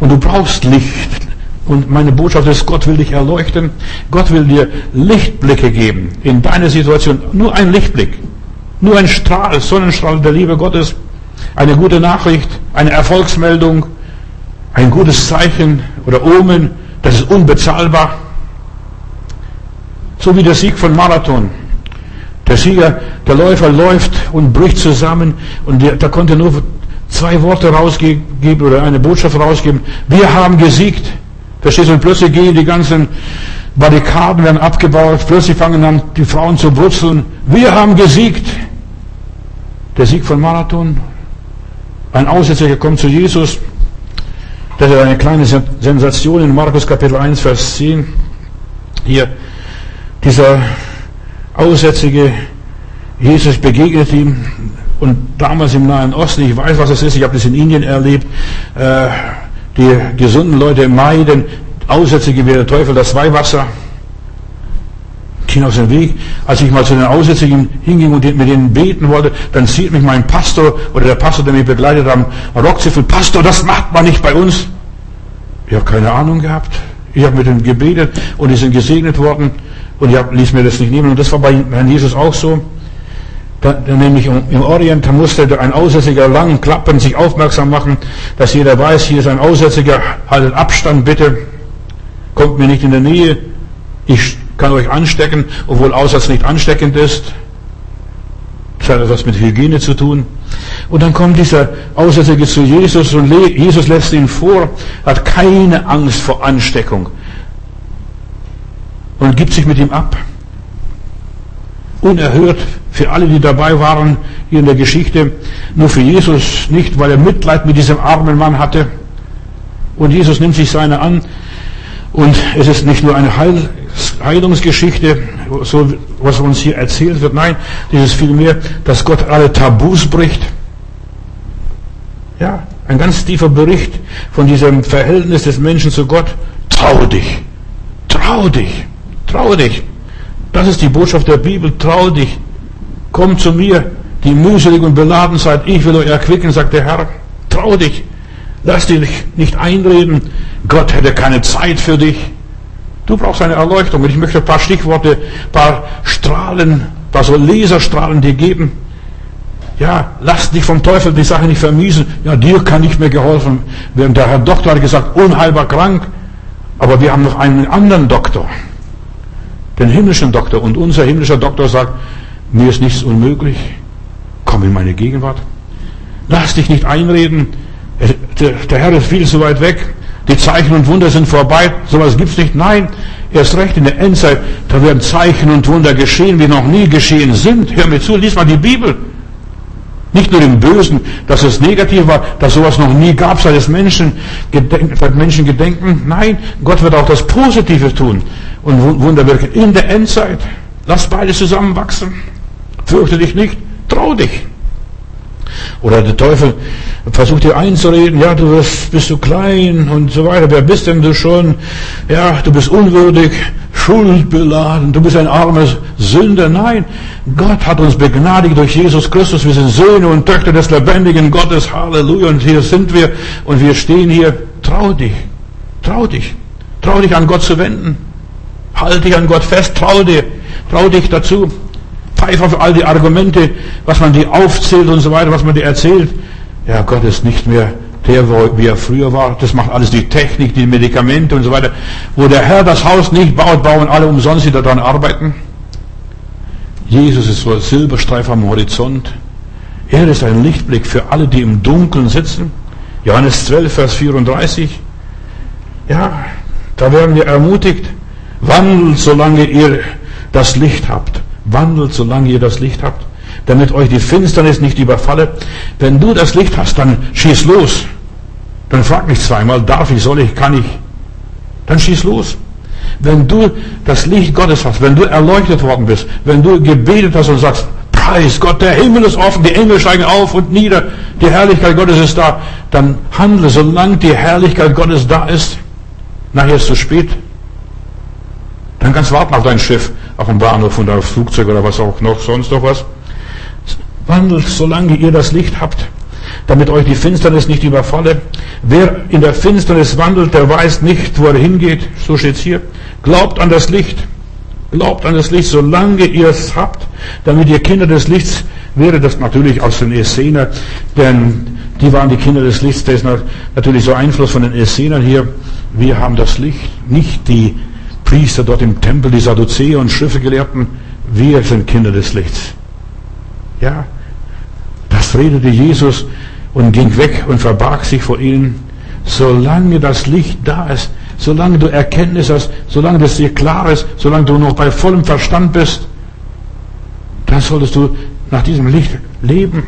Und du brauchst Licht. Und meine Botschaft ist, Gott will dich erleuchten. Gott will dir Lichtblicke geben in deine Situation. Nur ein Lichtblick. Nur ein Strahl, Sonnenstrahl der Liebe Gottes. Eine gute Nachricht, eine Erfolgsmeldung, ein gutes Zeichen oder Omen, das ist unbezahlbar. So wie der Sieg von Marathon. Der Sieger, der Läufer läuft und bricht zusammen und der, der konnte nur zwei Worte rausgeben oder eine Botschaft rausgeben. Wir haben gesiegt. Verstehst du? Und plötzlich gehen die ganzen Barrikaden werden abgebaut. Plötzlich fangen dann die Frauen zu brutzeln. Wir haben gesiegt. Der Sieg von Marathon. Ein Aussätziger kommt zu Jesus. Das ist eine kleine Sensation in Markus Kapitel 1, Vers 10. Hier, dieser Aussätzige, Jesus begegnet ihm und damals im Nahen Osten, ich weiß, was es ist, ich habe das in Indien erlebt, äh, die gesunden Leute meiden Aussätzige wie der Teufel das Weihwasser. Gehen aus dem Weg. Als ich mal zu den Aussätzigen hinging und mit denen beten wollte, dann sieht mich mein Pastor oder der Pastor, der mich begleitet am Rockzipfel, Pastor, das macht man nicht bei uns. Ich habe keine Ahnung gehabt. Ich habe mit ihnen gebetet und die sind gesegnet worden und ich ließ mir das nicht nehmen. Und das war bei Herrn Jesus auch so. Da nämlich im Orient, da musste ein Aussätziger lang klappen, sich aufmerksam machen, dass jeder weiß, hier ist ein Aussätziger, haltet Abstand bitte, kommt mir nicht in der Nähe, ich kann euch anstecken, obwohl Aussatz nicht ansteckend ist. Das hat etwas mit Hygiene zu tun. Und dann kommt dieser Aussätzige zu Jesus und Jesus lässt ihn vor, hat keine Angst vor Ansteckung und gibt sich mit ihm ab. Unerhört für alle, die dabei waren hier in der Geschichte, nur für Jesus nicht, weil er Mitleid mit diesem armen Mann hatte. Und Jesus nimmt sich seine an und es ist nicht nur eine Heil Heilungsgeschichte, so was uns hier erzählt wird. Nein, das ist vielmehr, dass Gott alle Tabus bricht. Ja, ein ganz tiefer Bericht von diesem Verhältnis des Menschen zu Gott. Trau dich. Trau dich. Trau dich. Das ist die Botschaft der Bibel. Trau dich. Komm zu mir, die mühselig und beladen seid. Ich will euch erquicken, sagt der Herr. Trau dich. Lass dich nicht einreden. Gott hätte keine Zeit für dich. Du brauchst eine Erleuchtung. Und ich möchte ein paar Stichworte, ein paar Strahlen, ein paar so Laserstrahlen dir geben. Ja, lass dich vom Teufel die Sache nicht vermiesen. Ja, dir kann nicht mehr geholfen werden. Der Herr Doktor hat gesagt, unheilbar krank. Aber wir haben noch einen anderen Doktor. Den himmlischen Doktor. Und unser himmlischer Doktor sagt, mir ist nichts unmöglich. Komm in meine Gegenwart. Lass dich nicht einreden. der, der Herr ist viel zu weit weg, die Zeichen und Wunder sind vorbei, sowas gibt's nicht. Nein, erst recht in der Endzeit, da werden Zeichen und Wunder geschehen, wie noch nie geschehen sind. Hör mir zu, lies mal die Bibel. Nicht nur im Bösen, dass es negativ war, dass sowas noch nie gab, seit es Menschen, seit Menschen gedenken. Nein, Gott wird auch das Positive tun und Wunder wirken in der Endzeit. Lass beides zusammenwachsen. Fürchte dich nicht, trau dich. Oder der Teufel versucht dir einzureden, ja, du bist, bist du klein und so weiter. Wer bist denn du schon? Ja, du bist unwürdig, schuldbeladen, du bist ein armer Sünder. Nein, Gott hat uns begnadigt durch Jesus Christus. Wir sind Söhne und Töchter des lebendigen Gottes. Halleluja. Und hier sind wir und wir stehen hier. Trau dich. Trau dich. Trau dich an Gott zu wenden. Halt dich an Gott fest. Trau dir. Trau dich dazu. Pfeif auf all die Argumente, was man dir aufzählt und so weiter, was man dir erzählt. Ja, Gott ist nicht mehr der, wie er früher war. Das macht alles die Technik, die Medikamente und so weiter. Wo der Herr das Haus nicht baut, bauen alle umsonst, die daran arbeiten. Jesus ist so ein Silberstreif am Horizont. Er ist ein Lichtblick für alle, die im Dunkeln sitzen. Johannes 12, Vers 34. Ja, da werden wir ermutigt. Wandelt, solange ihr das Licht habt. Wandelt, solange ihr das Licht habt, damit euch die Finsternis nicht überfalle. Wenn du das Licht hast, dann schieß los. Dann frag nicht zweimal, darf ich, soll ich, kann ich. Dann schieß los. Wenn du das Licht Gottes hast, wenn du erleuchtet worden bist, wenn du gebetet hast und sagst, Preis Gott, der Himmel ist offen, die Engel steigen auf und nieder, die Herrlichkeit Gottes ist da, dann handle, solange die Herrlichkeit Gottes da ist. Nachher ist es zu spät. Dann kannst du warten auf dein Schiff, auf dem Bahnhof und auf Flugzeug oder was auch noch, sonst noch was. Wandelt, solange ihr das Licht habt, damit euch die Finsternis nicht überfalle. Wer in der Finsternis wandelt, der weiß nicht, wo er hingeht. So steht's hier. Glaubt an das Licht. Glaubt an das Licht, solange ihr es habt, damit ihr Kinder des Lichts wäre das natürlich aus den Essener, denn die waren die Kinder des Lichts. Da ist natürlich so Einfluss von den Essenern hier. Wir haben das Licht, nicht die Priester dort im Tempel, die Sadduzäer und Schriftgelehrten, wir sind Kinder des Lichts. Ja, das redete Jesus und ging weg und verbarg sich vor ihnen. Solange das Licht da ist, solange du Erkenntnis hast, solange das dir klar ist, solange du noch bei vollem Verstand bist, dann solltest du nach diesem Licht leben.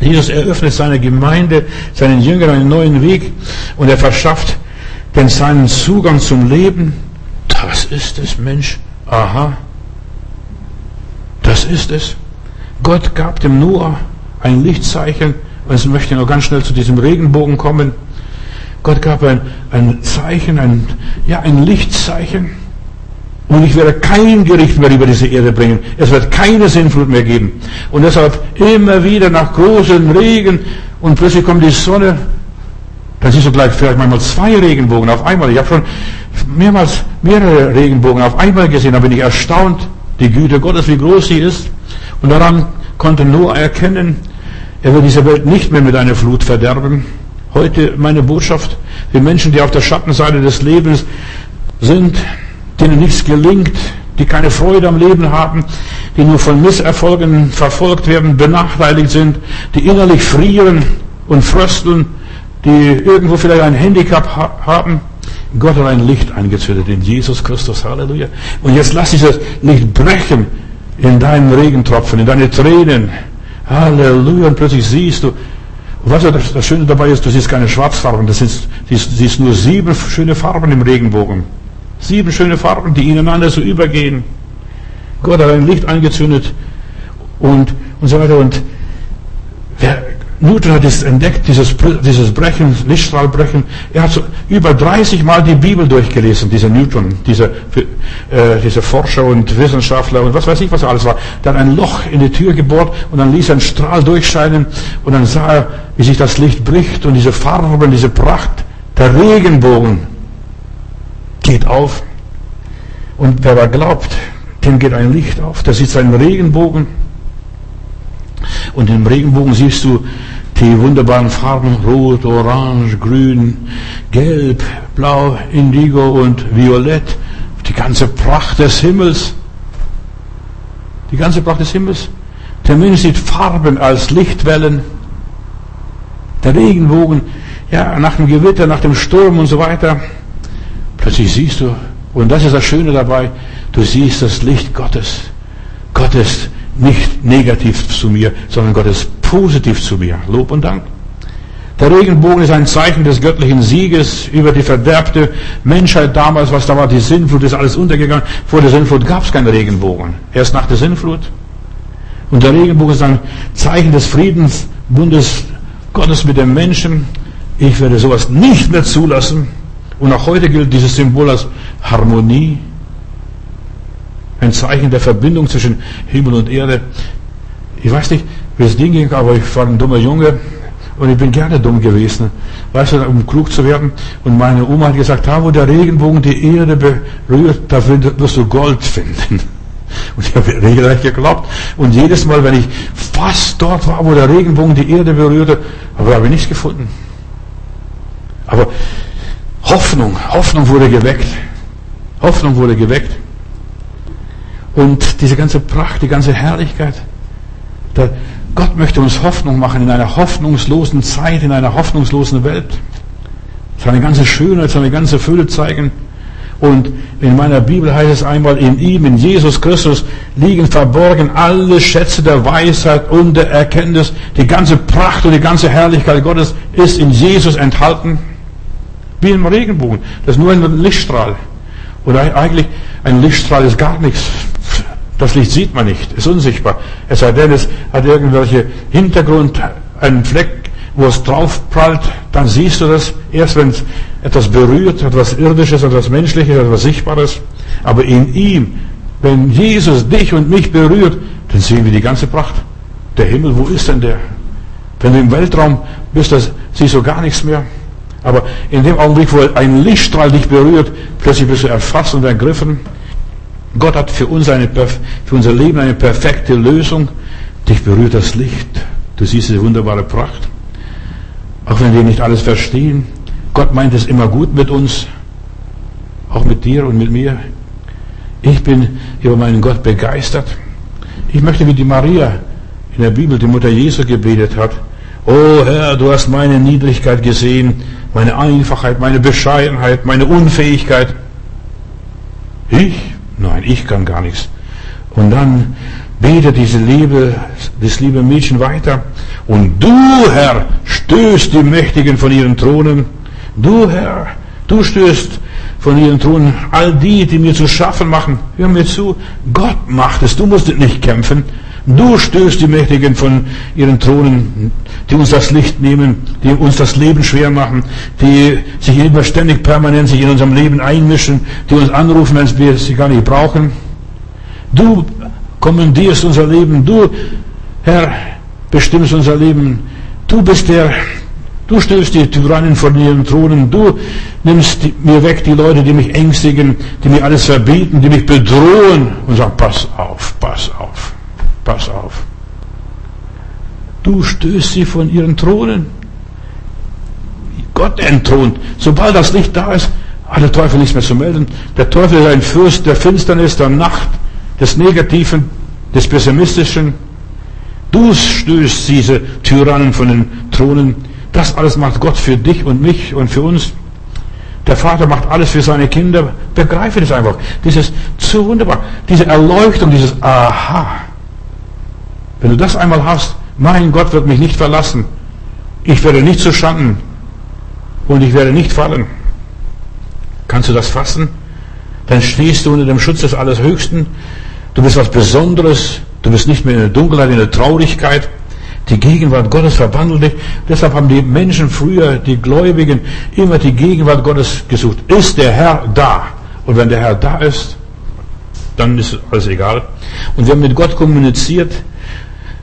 Jesus eröffnet seiner Gemeinde, seinen Jüngern einen neuen Weg und er verschafft denn seinen Zugang zum Leben. Das ist es, Mensch. Aha. Das ist es. Gott gab dem Noah ein Lichtzeichen. Und jetzt möchte noch ganz schnell zu diesem Regenbogen kommen. Gott gab ein, ein Zeichen, ein, ja, ein Lichtzeichen. Und ich werde kein Gericht mehr über diese Erde bringen. Es wird keine Sinnflut mehr geben. Und deshalb immer wieder nach großem Regen und plötzlich kommt die Sonne. Dann siehst du gleich vielleicht manchmal zwei Regenbogen auf einmal. Ich habe schon mehrmals mehrere Regenbogen auf einmal gesehen. Da bin ich erstaunt, die Güte Gottes, wie groß sie ist. Und daran konnte Noah erkennen, er wird diese Welt nicht mehr mit einer Flut verderben. Heute meine Botschaft, die Menschen, die auf der Schattenseite des Lebens sind, denen nichts gelingt, die keine Freude am Leben haben, die nur von Misserfolgen verfolgt werden, benachteiligt sind, die innerlich frieren und frösteln, die irgendwo vielleicht ein Handicap haben, Gott hat ein Licht angezündet in Jesus Christus. Halleluja. Und jetzt lass dieses Licht brechen in deinen Regentropfen, in deine Tränen. Halleluja. Und plötzlich siehst du, was das, das Schöne dabei ist, du siehst keine Schwarzfarben, du siehst, siehst, siehst nur sieben schöne Farben im Regenbogen. Sieben schöne Farben, die ineinander so übergehen. Gott hat ein Licht angezündet und, und so weiter. Und wer, Newton hat es entdeckt, dieses, dieses Brechen, Lichtstrahlbrechen. Er hat so über 30 Mal die Bibel durchgelesen, dieser Newton, dieser, äh, dieser Forscher und Wissenschaftler und was weiß ich, was er alles war. Hat ein Loch in die Tür gebohrt und dann ließ er einen Strahl durchscheinen und dann sah er, wie sich das Licht bricht und diese Farben, diese Pracht, der Regenbogen geht auf. Und wer da glaubt, dem geht ein Licht auf. Der sieht seinen Regenbogen. Und im Regenbogen siehst du die wunderbaren Farben Rot, Orange, Grün, Gelb, Blau, Indigo und Violett. Die ganze Pracht des Himmels. Die ganze Pracht des Himmels. Der Mensch sieht Farben als Lichtwellen. Der Regenbogen, ja, nach dem Gewitter, nach dem Sturm und so weiter, plötzlich siehst du, und das ist das Schöne dabei, du siehst das Licht Gottes. Gott ist nicht negativ zu mir, sondern Gott ist positiv zu mir. Lob und Dank. Der Regenbogen ist ein Zeichen des göttlichen Sieges über die verderbte Menschheit damals, was da war, die Sinnflut ist alles untergegangen. Vor der Sinnflut gab es keinen Regenbogen. Erst nach der Sinnflut. Und der Regenbogen ist ein Zeichen des Friedensbundes Gottes mit dem Menschen. Ich werde sowas nicht mehr zulassen. Und auch heute gilt dieses Symbol als Harmonie. Ein Zeichen der Verbindung zwischen Himmel und Erde. Ich weiß nicht, wie es ging, aber ich war ein dummer Junge und ich bin gerne dumm gewesen. Weißt du, um klug zu werden. Und meine Oma hat gesagt, da wo der Regenbogen die Erde berührt, da wirst du Gold finden. *laughs* Und ich habe regelrecht geglaubt. Und jedes Mal, wenn ich fast dort war, wo der Regenbogen die Erde berührte, habe ich nichts gefunden. Aber Hoffnung, Hoffnung wurde geweckt. Hoffnung wurde geweckt. Und diese ganze Pracht, die ganze Herrlichkeit. Der Gott möchte uns Hoffnung machen in einer hoffnungslosen Zeit, in einer hoffnungslosen Welt. Seine ganze Schönheit, seine ganze Fülle zeigen. Und in meiner Bibel heißt es einmal, in ihm, in Jesus Christus, liegen verborgen alle Schätze der Weisheit und der Erkenntnis. Die ganze Pracht und die ganze Herrlichkeit Gottes ist in Jesus enthalten. Wie im Regenbogen. Das ist nur ein Lichtstrahl. Oder eigentlich, ein Lichtstrahl ist gar nichts. Das Licht sieht man nicht, ist unsichtbar. Es sei denn, es hat irgendwelche Hintergrund, einen Fleck, wo es drauf prallt, dann siehst du das. Erst wenn es etwas berührt, etwas Irdisches, etwas Menschliches, etwas Sichtbares. Aber in ihm, wenn Jesus dich und mich berührt, dann sehen wir die ganze Pracht. Der Himmel, wo ist denn der? Wenn du im Weltraum bist, das siehst du gar nichts mehr. Aber in dem Augenblick, wo ein Lichtstrahl dich berührt, plötzlich bist du erfasst und ergriffen. Gott hat für uns eine, für unser Leben eine perfekte Lösung. Dich berührt das Licht. Du siehst diese wunderbare Pracht. Auch wenn wir nicht alles verstehen. Gott meint es immer gut mit uns. Auch mit dir und mit mir. Ich bin über meinen Gott begeistert. Ich möchte wie die Maria in der Bibel, die Mutter Jesu gebetet hat. Oh Herr, du hast meine Niedrigkeit gesehen meine Einfachheit, meine Bescheidenheit, meine Unfähigkeit. Ich? Nein, ich kann gar nichts. Und dann betet diese liebe, das liebe Mädchen weiter. Und du, Herr, stößt die Mächtigen von ihren Thronen. Du, Herr, du stößt von ihren Thronen all die, die mir zu schaffen machen. Hör mir zu. Gott macht es. Du musst nicht kämpfen. Du stößt die Mächtigen von ihren Thronen, die uns das Licht nehmen, die uns das Leben schwer machen, die sich immer ständig permanent sich in unserem Leben einmischen, die uns anrufen, wenn wir sie gar nicht brauchen. Du kommandierst unser Leben, du, Herr, bestimmst unser Leben. Du bist der, du stößt die Tyrannen von ihren Thronen, du nimmst mir weg die Leute, die mich ängstigen, die mir alles verbieten, die mich bedrohen und sagen, pass auf, pass auf. Pass auf. Du stößt sie von ihren Thronen. Gott entthront. Sobald das Licht da ist, hat der Teufel nichts mehr zu melden. Der Teufel ist ein Fürst der Finsternis, der Nacht, des Negativen, des Pessimistischen. Du stößt diese Tyrannen von den Thronen. Das alles macht Gott für dich und mich und für uns. Der Vater macht alles für seine Kinder. Begreife das einfach. Das ist so wunderbar. Diese Erleuchtung, dieses Aha. Wenn du das einmal hast, mein Gott wird mich nicht verlassen. Ich werde nicht zu Schanden und ich werde nicht fallen. Kannst du das fassen? Dann stehst du unter dem Schutz des Allerhöchsten. Du bist was Besonderes. Du bist nicht mehr in der Dunkelheit, in der Traurigkeit. Die Gegenwart Gottes verwandelt dich. Deshalb haben die Menschen früher, die Gläubigen, immer die Gegenwart Gottes gesucht. Ist der Herr da? Und wenn der Herr da ist, dann ist alles egal. Und wir haben mit Gott kommuniziert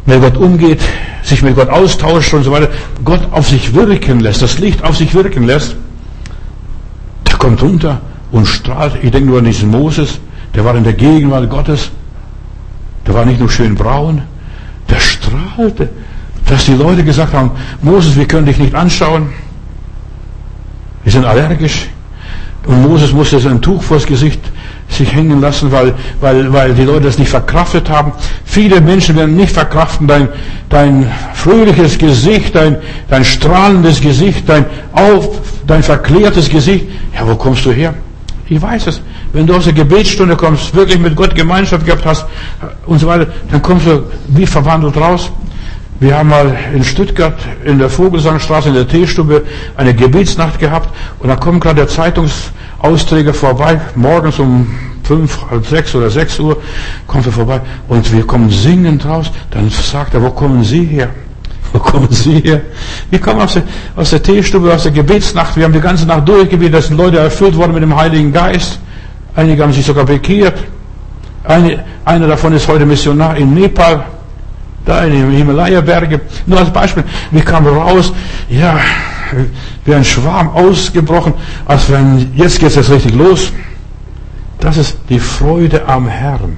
mit Gott umgeht, sich mit Gott austauscht und so weiter, Gott auf sich wirken lässt, das Licht auf sich wirken lässt, der kommt runter und strahlt. Ich denke nur an diesen Moses, der war in der Gegenwart Gottes, der war nicht nur schön braun, der strahlte, dass die Leute gesagt haben, Moses, wir können dich nicht anschauen, wir sind allergisch. Und Moses musste sein Tuch vors Gesicht sich hängen lassen, weil, weil, weil die Leute das nicht verkraftet haben. Viele Menschen werden nicht verkraften dein, dein fröhliches Gesicht, dein, dein strahlendes Gesicht, dein auf, dein verklärtes Gesicht. Ja, wo kommst du her? Ich weiß es. Wenn du aus der Gebetsstunde kommst, wirklich mit Gott Gemeinschaft gehabt hast und so weiter, dann kommst du wie verwandelt raus. Wir haben mal in Stuttgart in der Vogelsangstraße in der Teestube eine Gebetsnacht gehabt und da kommt gerade der Zeitungsausträger vorbei, morgens um fünf, halb sechs oder sechs Uhr kommt er vorbei und wir kommen singend raus. Dann sagt er, wo kommen Sie her? *laughs* Wo kommen Sie her? Wir kommen aus der, aus der Teestube, aus der Gebetsnacht. Wir haben die ganze Nacht durchgebetet. Da sind Leute erfüllt worden mit dem Heiligen Geist. Einige haben sich sogar bekehrt. Eine, einer davon ist heute Missionar in Nepal da in den Himalaya-Berge. Nur als Beispiel, wir kamen raus, ja, wie ein Schwarm ausgebrochen, als wenn, jetzt geht es richtig los. Das ist die Freude am Herrn.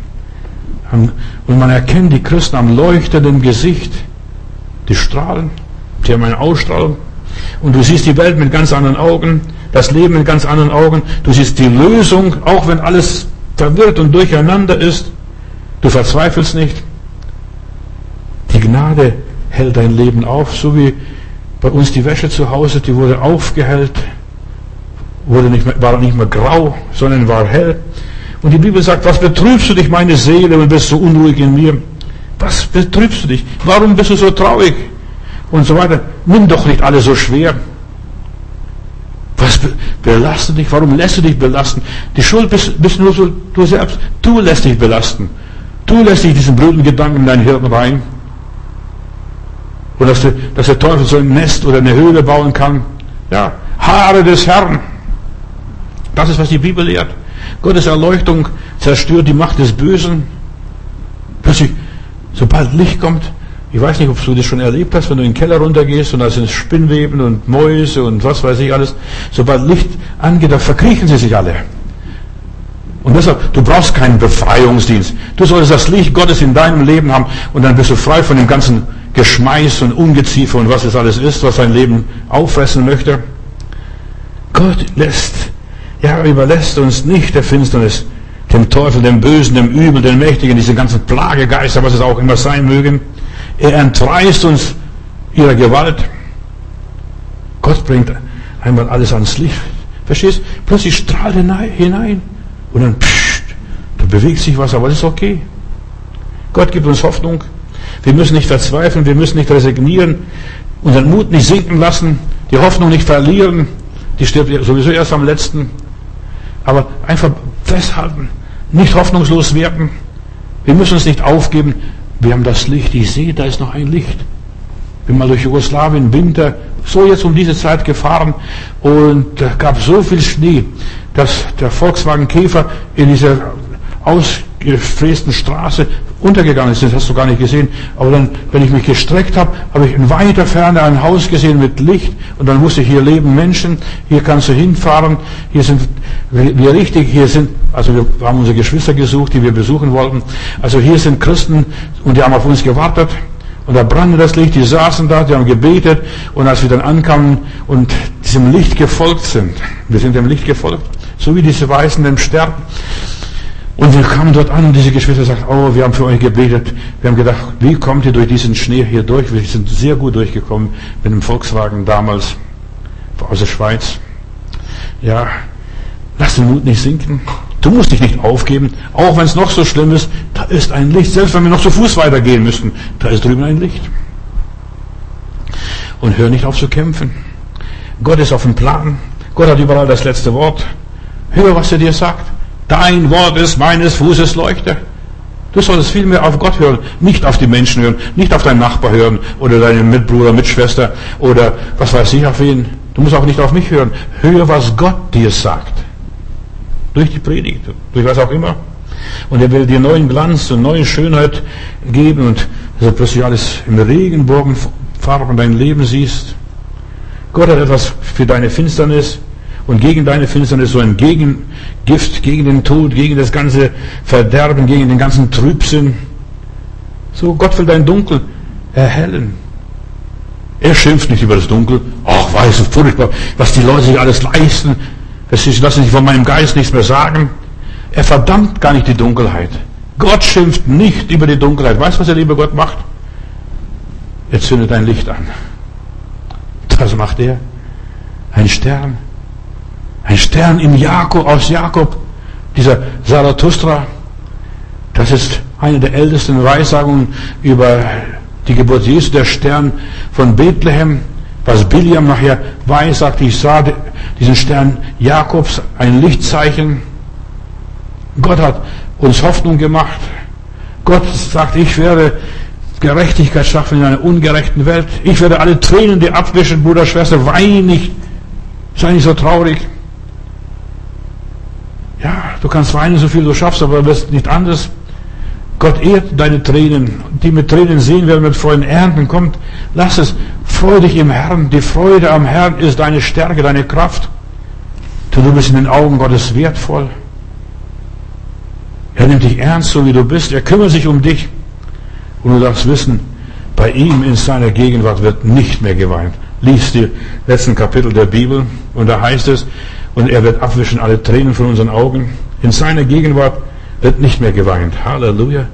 Und man erkennt die Christen am leuchtenden Gesicht. Die strahlen, die haben eine Ausstrahlung. Und du siehst die Welt mit ganz anderen Augen, das Leben mit ganz anderen Augen. Du siehst die Lösung, auch wenn alles verwirrt und durcheinander ist. Du verzweifelst nicht. Die Gnade hält dein Leben auf, so wie bei uns die Wäsche zu Hause, die wurde aufgehellt, wurde nicht mehr, war nicht mehr grau, sondern war hell. Und die Bibel sagt, was betrübst du dich, meine Seele, und bist so unruhig in mir? Was betrübst du dich? Warum bist du so traurig? Und so weiter. Nimm doch nicht alles so schwer. Was belastet dich? Warum lässt du dich belasten? Die Schuld bist, bist nur so, du selbst. Du lässt dich belasten. Du lässt dich diesen blöden Gedanken in dein Hirn rein. Und dass der, dass der Teufel so ein Nest oder eine Höhle bauen kann. Ja, Haare des Herrn. Das ist, was die Bibel lehrt. Gottes Erleuchtung zerstört die Macht des Bösen. Plötzlich, sobald Licht kommt, ich weiß nicht, ob du das schon erlebt hast, wenn du in den Keller runtergehst und da sind Spinnweben und Mäuse und was weiß ich alles. Sobald Licht angeht, da verkriechen sie sich alle. Und deshalb, du brauchst keinen Befreiungsdienst. Du solltest das Licht Gottes in deinem Leben haben und dann bist du frei von dem ganzen Geschmeiß und Ungeziefer und was es alles ist, was sein Leben auffressen möchte. Gott lässt, ja, überlässt uns nicht der Finsternis, dem Teufel, dem Bösen, dem Übel, dem Mächtigen, diese ganzen Plagegeister, was es auch immer sein mögen. Er entreißt uns ihrer Gewalt. Gott bringt einmal alles ans Licht. Verstehst? Plötzlich strahlt hinein. Und dann, pssst, da bewegt sich was, aber das ist okay. Gott gibt uns Hoffnung. Wir müssen nicht verzweifeln, wir müssen nicht resignieren, unseren Mut nicht sinken lassen, die Hoffnung nicht verlieren. Die stirbt sowieso erst am letzten. Aber einfach festhalten, nicht hoffnungslos werden. Wir müssen uns nicht aufgeben. Wir haben das Licht. Ich sehe, da ist noch ein Licht. Bin mal durch Jugoslawien, Winter, so jetzt um diese Zeit gefahren und gab so viel Schnee, dass der Volkswagen Käfer in dieser ausgefrästen Straße untergegangen ist. Das hast du gar nicht gesehen. Aber dann, wenn ich mich gestreckt habe, habe ich in weiter Ferne ein Haus gesehen mit Licht und dann wusste ich, hier leben Menschen, hier kannst du hinfahren, hier sind wir richtig, hier sind, also wir haben unsere Geschwister gesucht, die wir besuchen wollten. Also hier sind Christen und die haben auf uns gewartet. Und da brannte das Licht, die saßen da, die haben gebetet und als wir dann ankamen und diesem Licht gefolgt sind, wir sind dem Licht gefolgt, so wie diese Weißen dem Sterben, und wir kamen dort an und diese Geschwister sagten, oh, wir haben für euch gebetet. Wir haben gedacht, wie kommt ihr durch diesen Schnee hier durch? Wir sind sehr gut durchgekommen mit dem Volkswagen damals aus der Schweiz. Ja, lass den Mut nicht sinken. Du musst dich nicht aufgeben, auch wenn es noch so schlimm ist. Da ist ein Licht. Selbst wenn wir noch zu Fuß weitergehen müssten, da ist drüben ein Licht. Und hör nicht auf zu kämpfen. Gott ist auf dem Plan. Gott hat überall das letzte Wort. Hör, was er dir sagt. Dein Wort ist meines Fußes Leuchte. Du solltest vielmehr auf Gott hören, nicht auf die Menschen hören, nicht auf deinen Nachbar hören oder deinen Mitbruder, Mitschwester oder was weiß ich auf wen. Du musst auch nicht auf mich hören. Hör, was Gott dir sagt. Durch die Predigt, durch was auch immer. Und er will dir neuen Glanz und neue Schönheit geben und dass du plötzlich alles im Regenbogenfarben dein Leben siehst. Gott hat etwas für deine Finsternis und gegen deine Finsternis so ein Gegengift, gegen den Tod, gegen das ganze Verderben, gegen den ganzen Trübsinn. So, Gott will dein Dunkel erhellen. Er schimpft nicht über das Dunkel. Ach, weiß furchtbar, was die Leute sich alles leisten. Das lassen sich von meinem Geist nichts mehr sagen. Er verdammt gar nicht die Dunkelheit. Gott schimpft nicht über die Dunkelheit. Weißt du, was der liebe Gott macht? Er zündet ein Licht an. Das macht er. Ein Stern. Ein Stern im Jakob, aus Jakob. Dieser Zarathustra. Das ist eine der ältesten Weissagungen über die Geburt Jesu, der Stern von Bethlehem. Was Biliam nachher weissagt, ich sah diesen Stern Jakobs, ein Lichtzeichen. Gott hat uns Hoffnung gemacht. Gott sagt, ich werde Gerechtigkeit schaffen in einer ungerechten Welt. Ich werde alle Tränen dir abwischen, Bruder, Schwester, wein nicht. Sei nicht so traurig. Ja, du kannst weinen, so viel du schaffst, aber du wirst nicht anders. Gott ehrt deine Tränen. Die mit Tränen sehen werden, mit Freuden ernten. Kommt, lass es. Freu dich im Herrn. Die Freude am Herrn ist deine Stärke, deine Kraft. Du bist in den Augen Gottes wertvoll. Er nimmt dich ernst, so wie du bist. Er kümmert sich um dich. Und du darfst wissen, bei ihm in seiner Gegenwart wird nicht mehr geweint. Lies die letzten Kapitel der Bibel und da heißt es, und er wird abwischen alle Tränen von unseren Augen. In seiner Gegenwart wird nicht mehr geweint. Halleluja.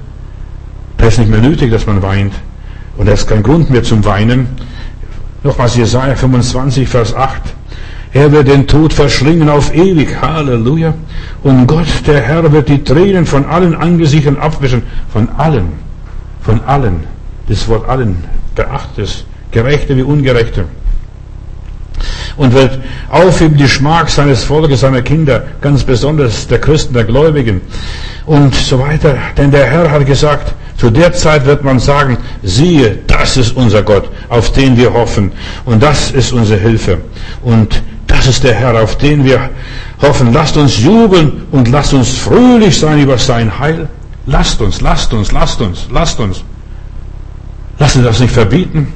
Da ist nicht mehr nötig, dass man weint. Und da ist kein Grund mehr zum Weinen. Nochmals Jesaja 25, Vers 8. Er wird den Tod verschlingen auf ewig. Halleluja. Und Gott, der Herr, wird die Tränen von allen Angesichtern abwischen. Von allen. Von allen. Das Wort allen. Beacht es. Gerechte wie Ungerechte. Und wird aufheben die Schmach seines Volkes, seiner Kinder, ganz besonders der Christen, der Gläubigen und so weiter. Denn der Herr hat gesagt, zu der Zeit wird man sagen, siehe, das ist unser Gott, auf den wir hoffen. Und das ist unsere Hilfe. Und das ist der Herr, auf den wir hoffen. Lasst uns jubeln und lasst uns fröhlich sein über sein Heil. Lasst uns, lasst uns, lasst uns, lasst uns. Lasst uns das nicht verbieten.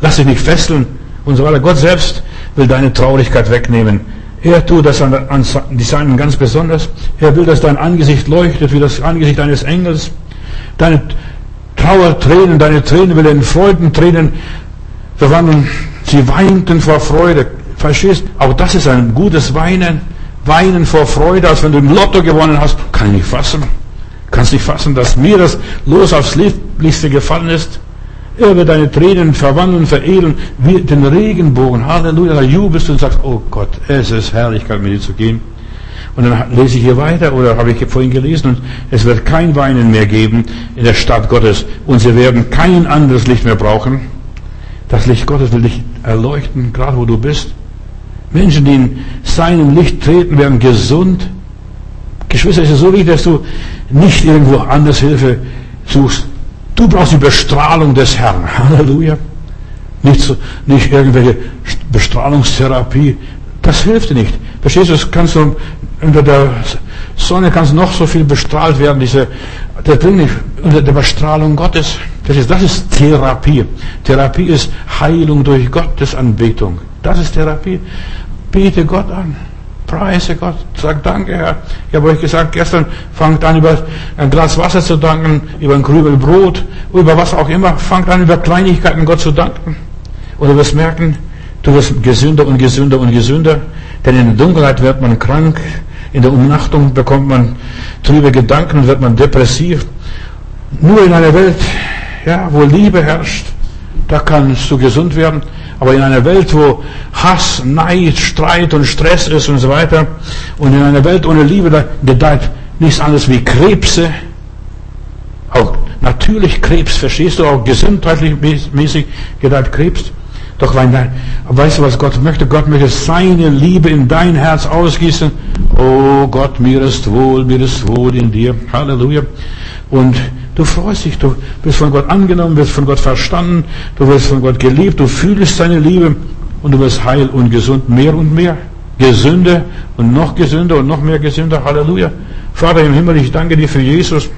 Lasst dich nicht fesseln und so weiter. Gott selbst will deine Traurigkeit wegnehmen. Er tut das an, an die Seinen ganz besonders. Er will, dass dein Angesicht leuchtet wie das Angesicht eines Engels. Deine Trauertränen, deine Tränen will in Freudentränen verwandeln. Sie weinten vor Freude. Verstehst? Auch das ist ein gutes Weinen. Weinen vor Freude, als wenn du im Lotto gewonnen hast. Kann ich nicht fassen. Kannst nicht fassen, dass mir das los aufs Lieblichste gefallen ist. Er wird deine Tränen verwandeln, veredeln, wie den Regenbogen. Halleluja, da jubelst du und sagst, oh Gott, es ist Herrlichkeit, mit dir zu gehen. Und dann lese ich hier weiter, oder habe ich vorhin gelesen, und es wird kein Weinen mehr geben in der Stadt Gottes. Und sie werden kein anderes Licht mehr brauchen. Das Licht Gottes will dich erleuchten, gerade wo du bist. Menschen, die in seinem Licht treten, werden gesund. Geschwister, es ist so wichtig, dass du nicht irgendwo anders Hilfe suchst. Du brauchst die Bestrahlung des Herrn. *laughs* Halleluja. Nicht, so, nicht irgendwelche Bestrahlungstherapie. Das hilft dir nicht. Verstehst du, das kannst du unter der Sonne kannst noch so viel bestrahlt werden, diese, der bringt nicht unter der Bestrahlung Gottes. Verstehst du, das ist Therapie. Therapie ist Heilung durch Gottes Anbetung. Das ist Therapie. Bete Gott an. Preise Gott. Sag Danke, Herr. Ich habe euch gesagt, gestern fangt an, über ein Glas Wasser zu danken, über ein Krübel Brot, über was auch immer. Fangt an, über Kleinigkeiten Gott zu danken. Und du wirst merken, du wirst gesünder und gesünder und gesünder. Denn in der Dunkelheit wird man krank. In der Umnachtung bekommt man trübe Gedanken, wird man depressiv. Nur in einer Welt, ja, wo Liebe herrscht, da kannst du gesund werden. Aber in einer Welt, wo Hass, Neid, Streit und Stress ist und so weiter, und in einer Welt ohne Liebe, da gedeiht nichts anderes wie Krebse, auch natürlich Krebs, verstehst du, auch gesundheitlich mäßig gedeiht Krebs. Doch dein, weißt du, was Gott möchte? Gott möchte seine Liebe in dein Herz ausgießen. Oh Gott, mir ist wohl, mir ist wohl in dir. Halleluja. Und Du freust dich, du bist von Gott angenommen, wirst von Gott verstanden, du wirst von Gott geliebt, du fühlst seine Liebe und du wirst heil und gesund mehr und mehr. Gesünder und noch gesünder und noch mehr gesünder. Halleluja. Vater im Himmel, ich danke dir für Jesus,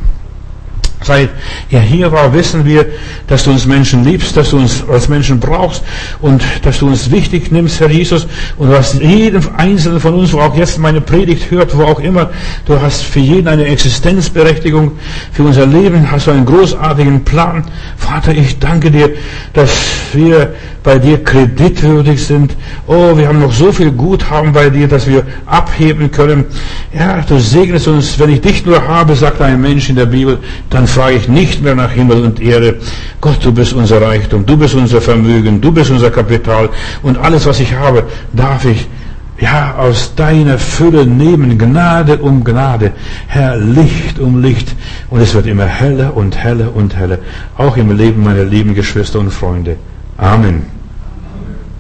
Zeit er hier war, wissen wir, dass du uns Menschen liebst, dass du uns als Menschen brauchst und dass du uns wichtig nimmst, Herr Jesus. Und hast jeden Einzelnen von uns, wo auch jetzt meine Predigt hört, wo auch immer, du hast für jeden eine Existenzberechtigung, für unser Leben hast du einen großartigen Plan. Vater, ich danke dir, dass wir bei dir kreditwürdig sind. Oh, wir haben noch so viel Guthaben bei dir, dass wir abheben können. Ja, du segnest uns, wenn ich dich nur habe, sagt ein Mensch in der Bibel, dann frage ich nicht mehr nach Himmel und Erde. Gott, du bist unser Reichtum, du bist unser Vermögen, du bist unser Kapital und alles, was ich habe, darf ich ja, aus deiner Fülle nehmen, Gnade um Gnade, Herr, Licht um Licht. Und es wird immer heller und heller und heller, auch im Leben meiner lieben Geschwister und Freunde. Amen.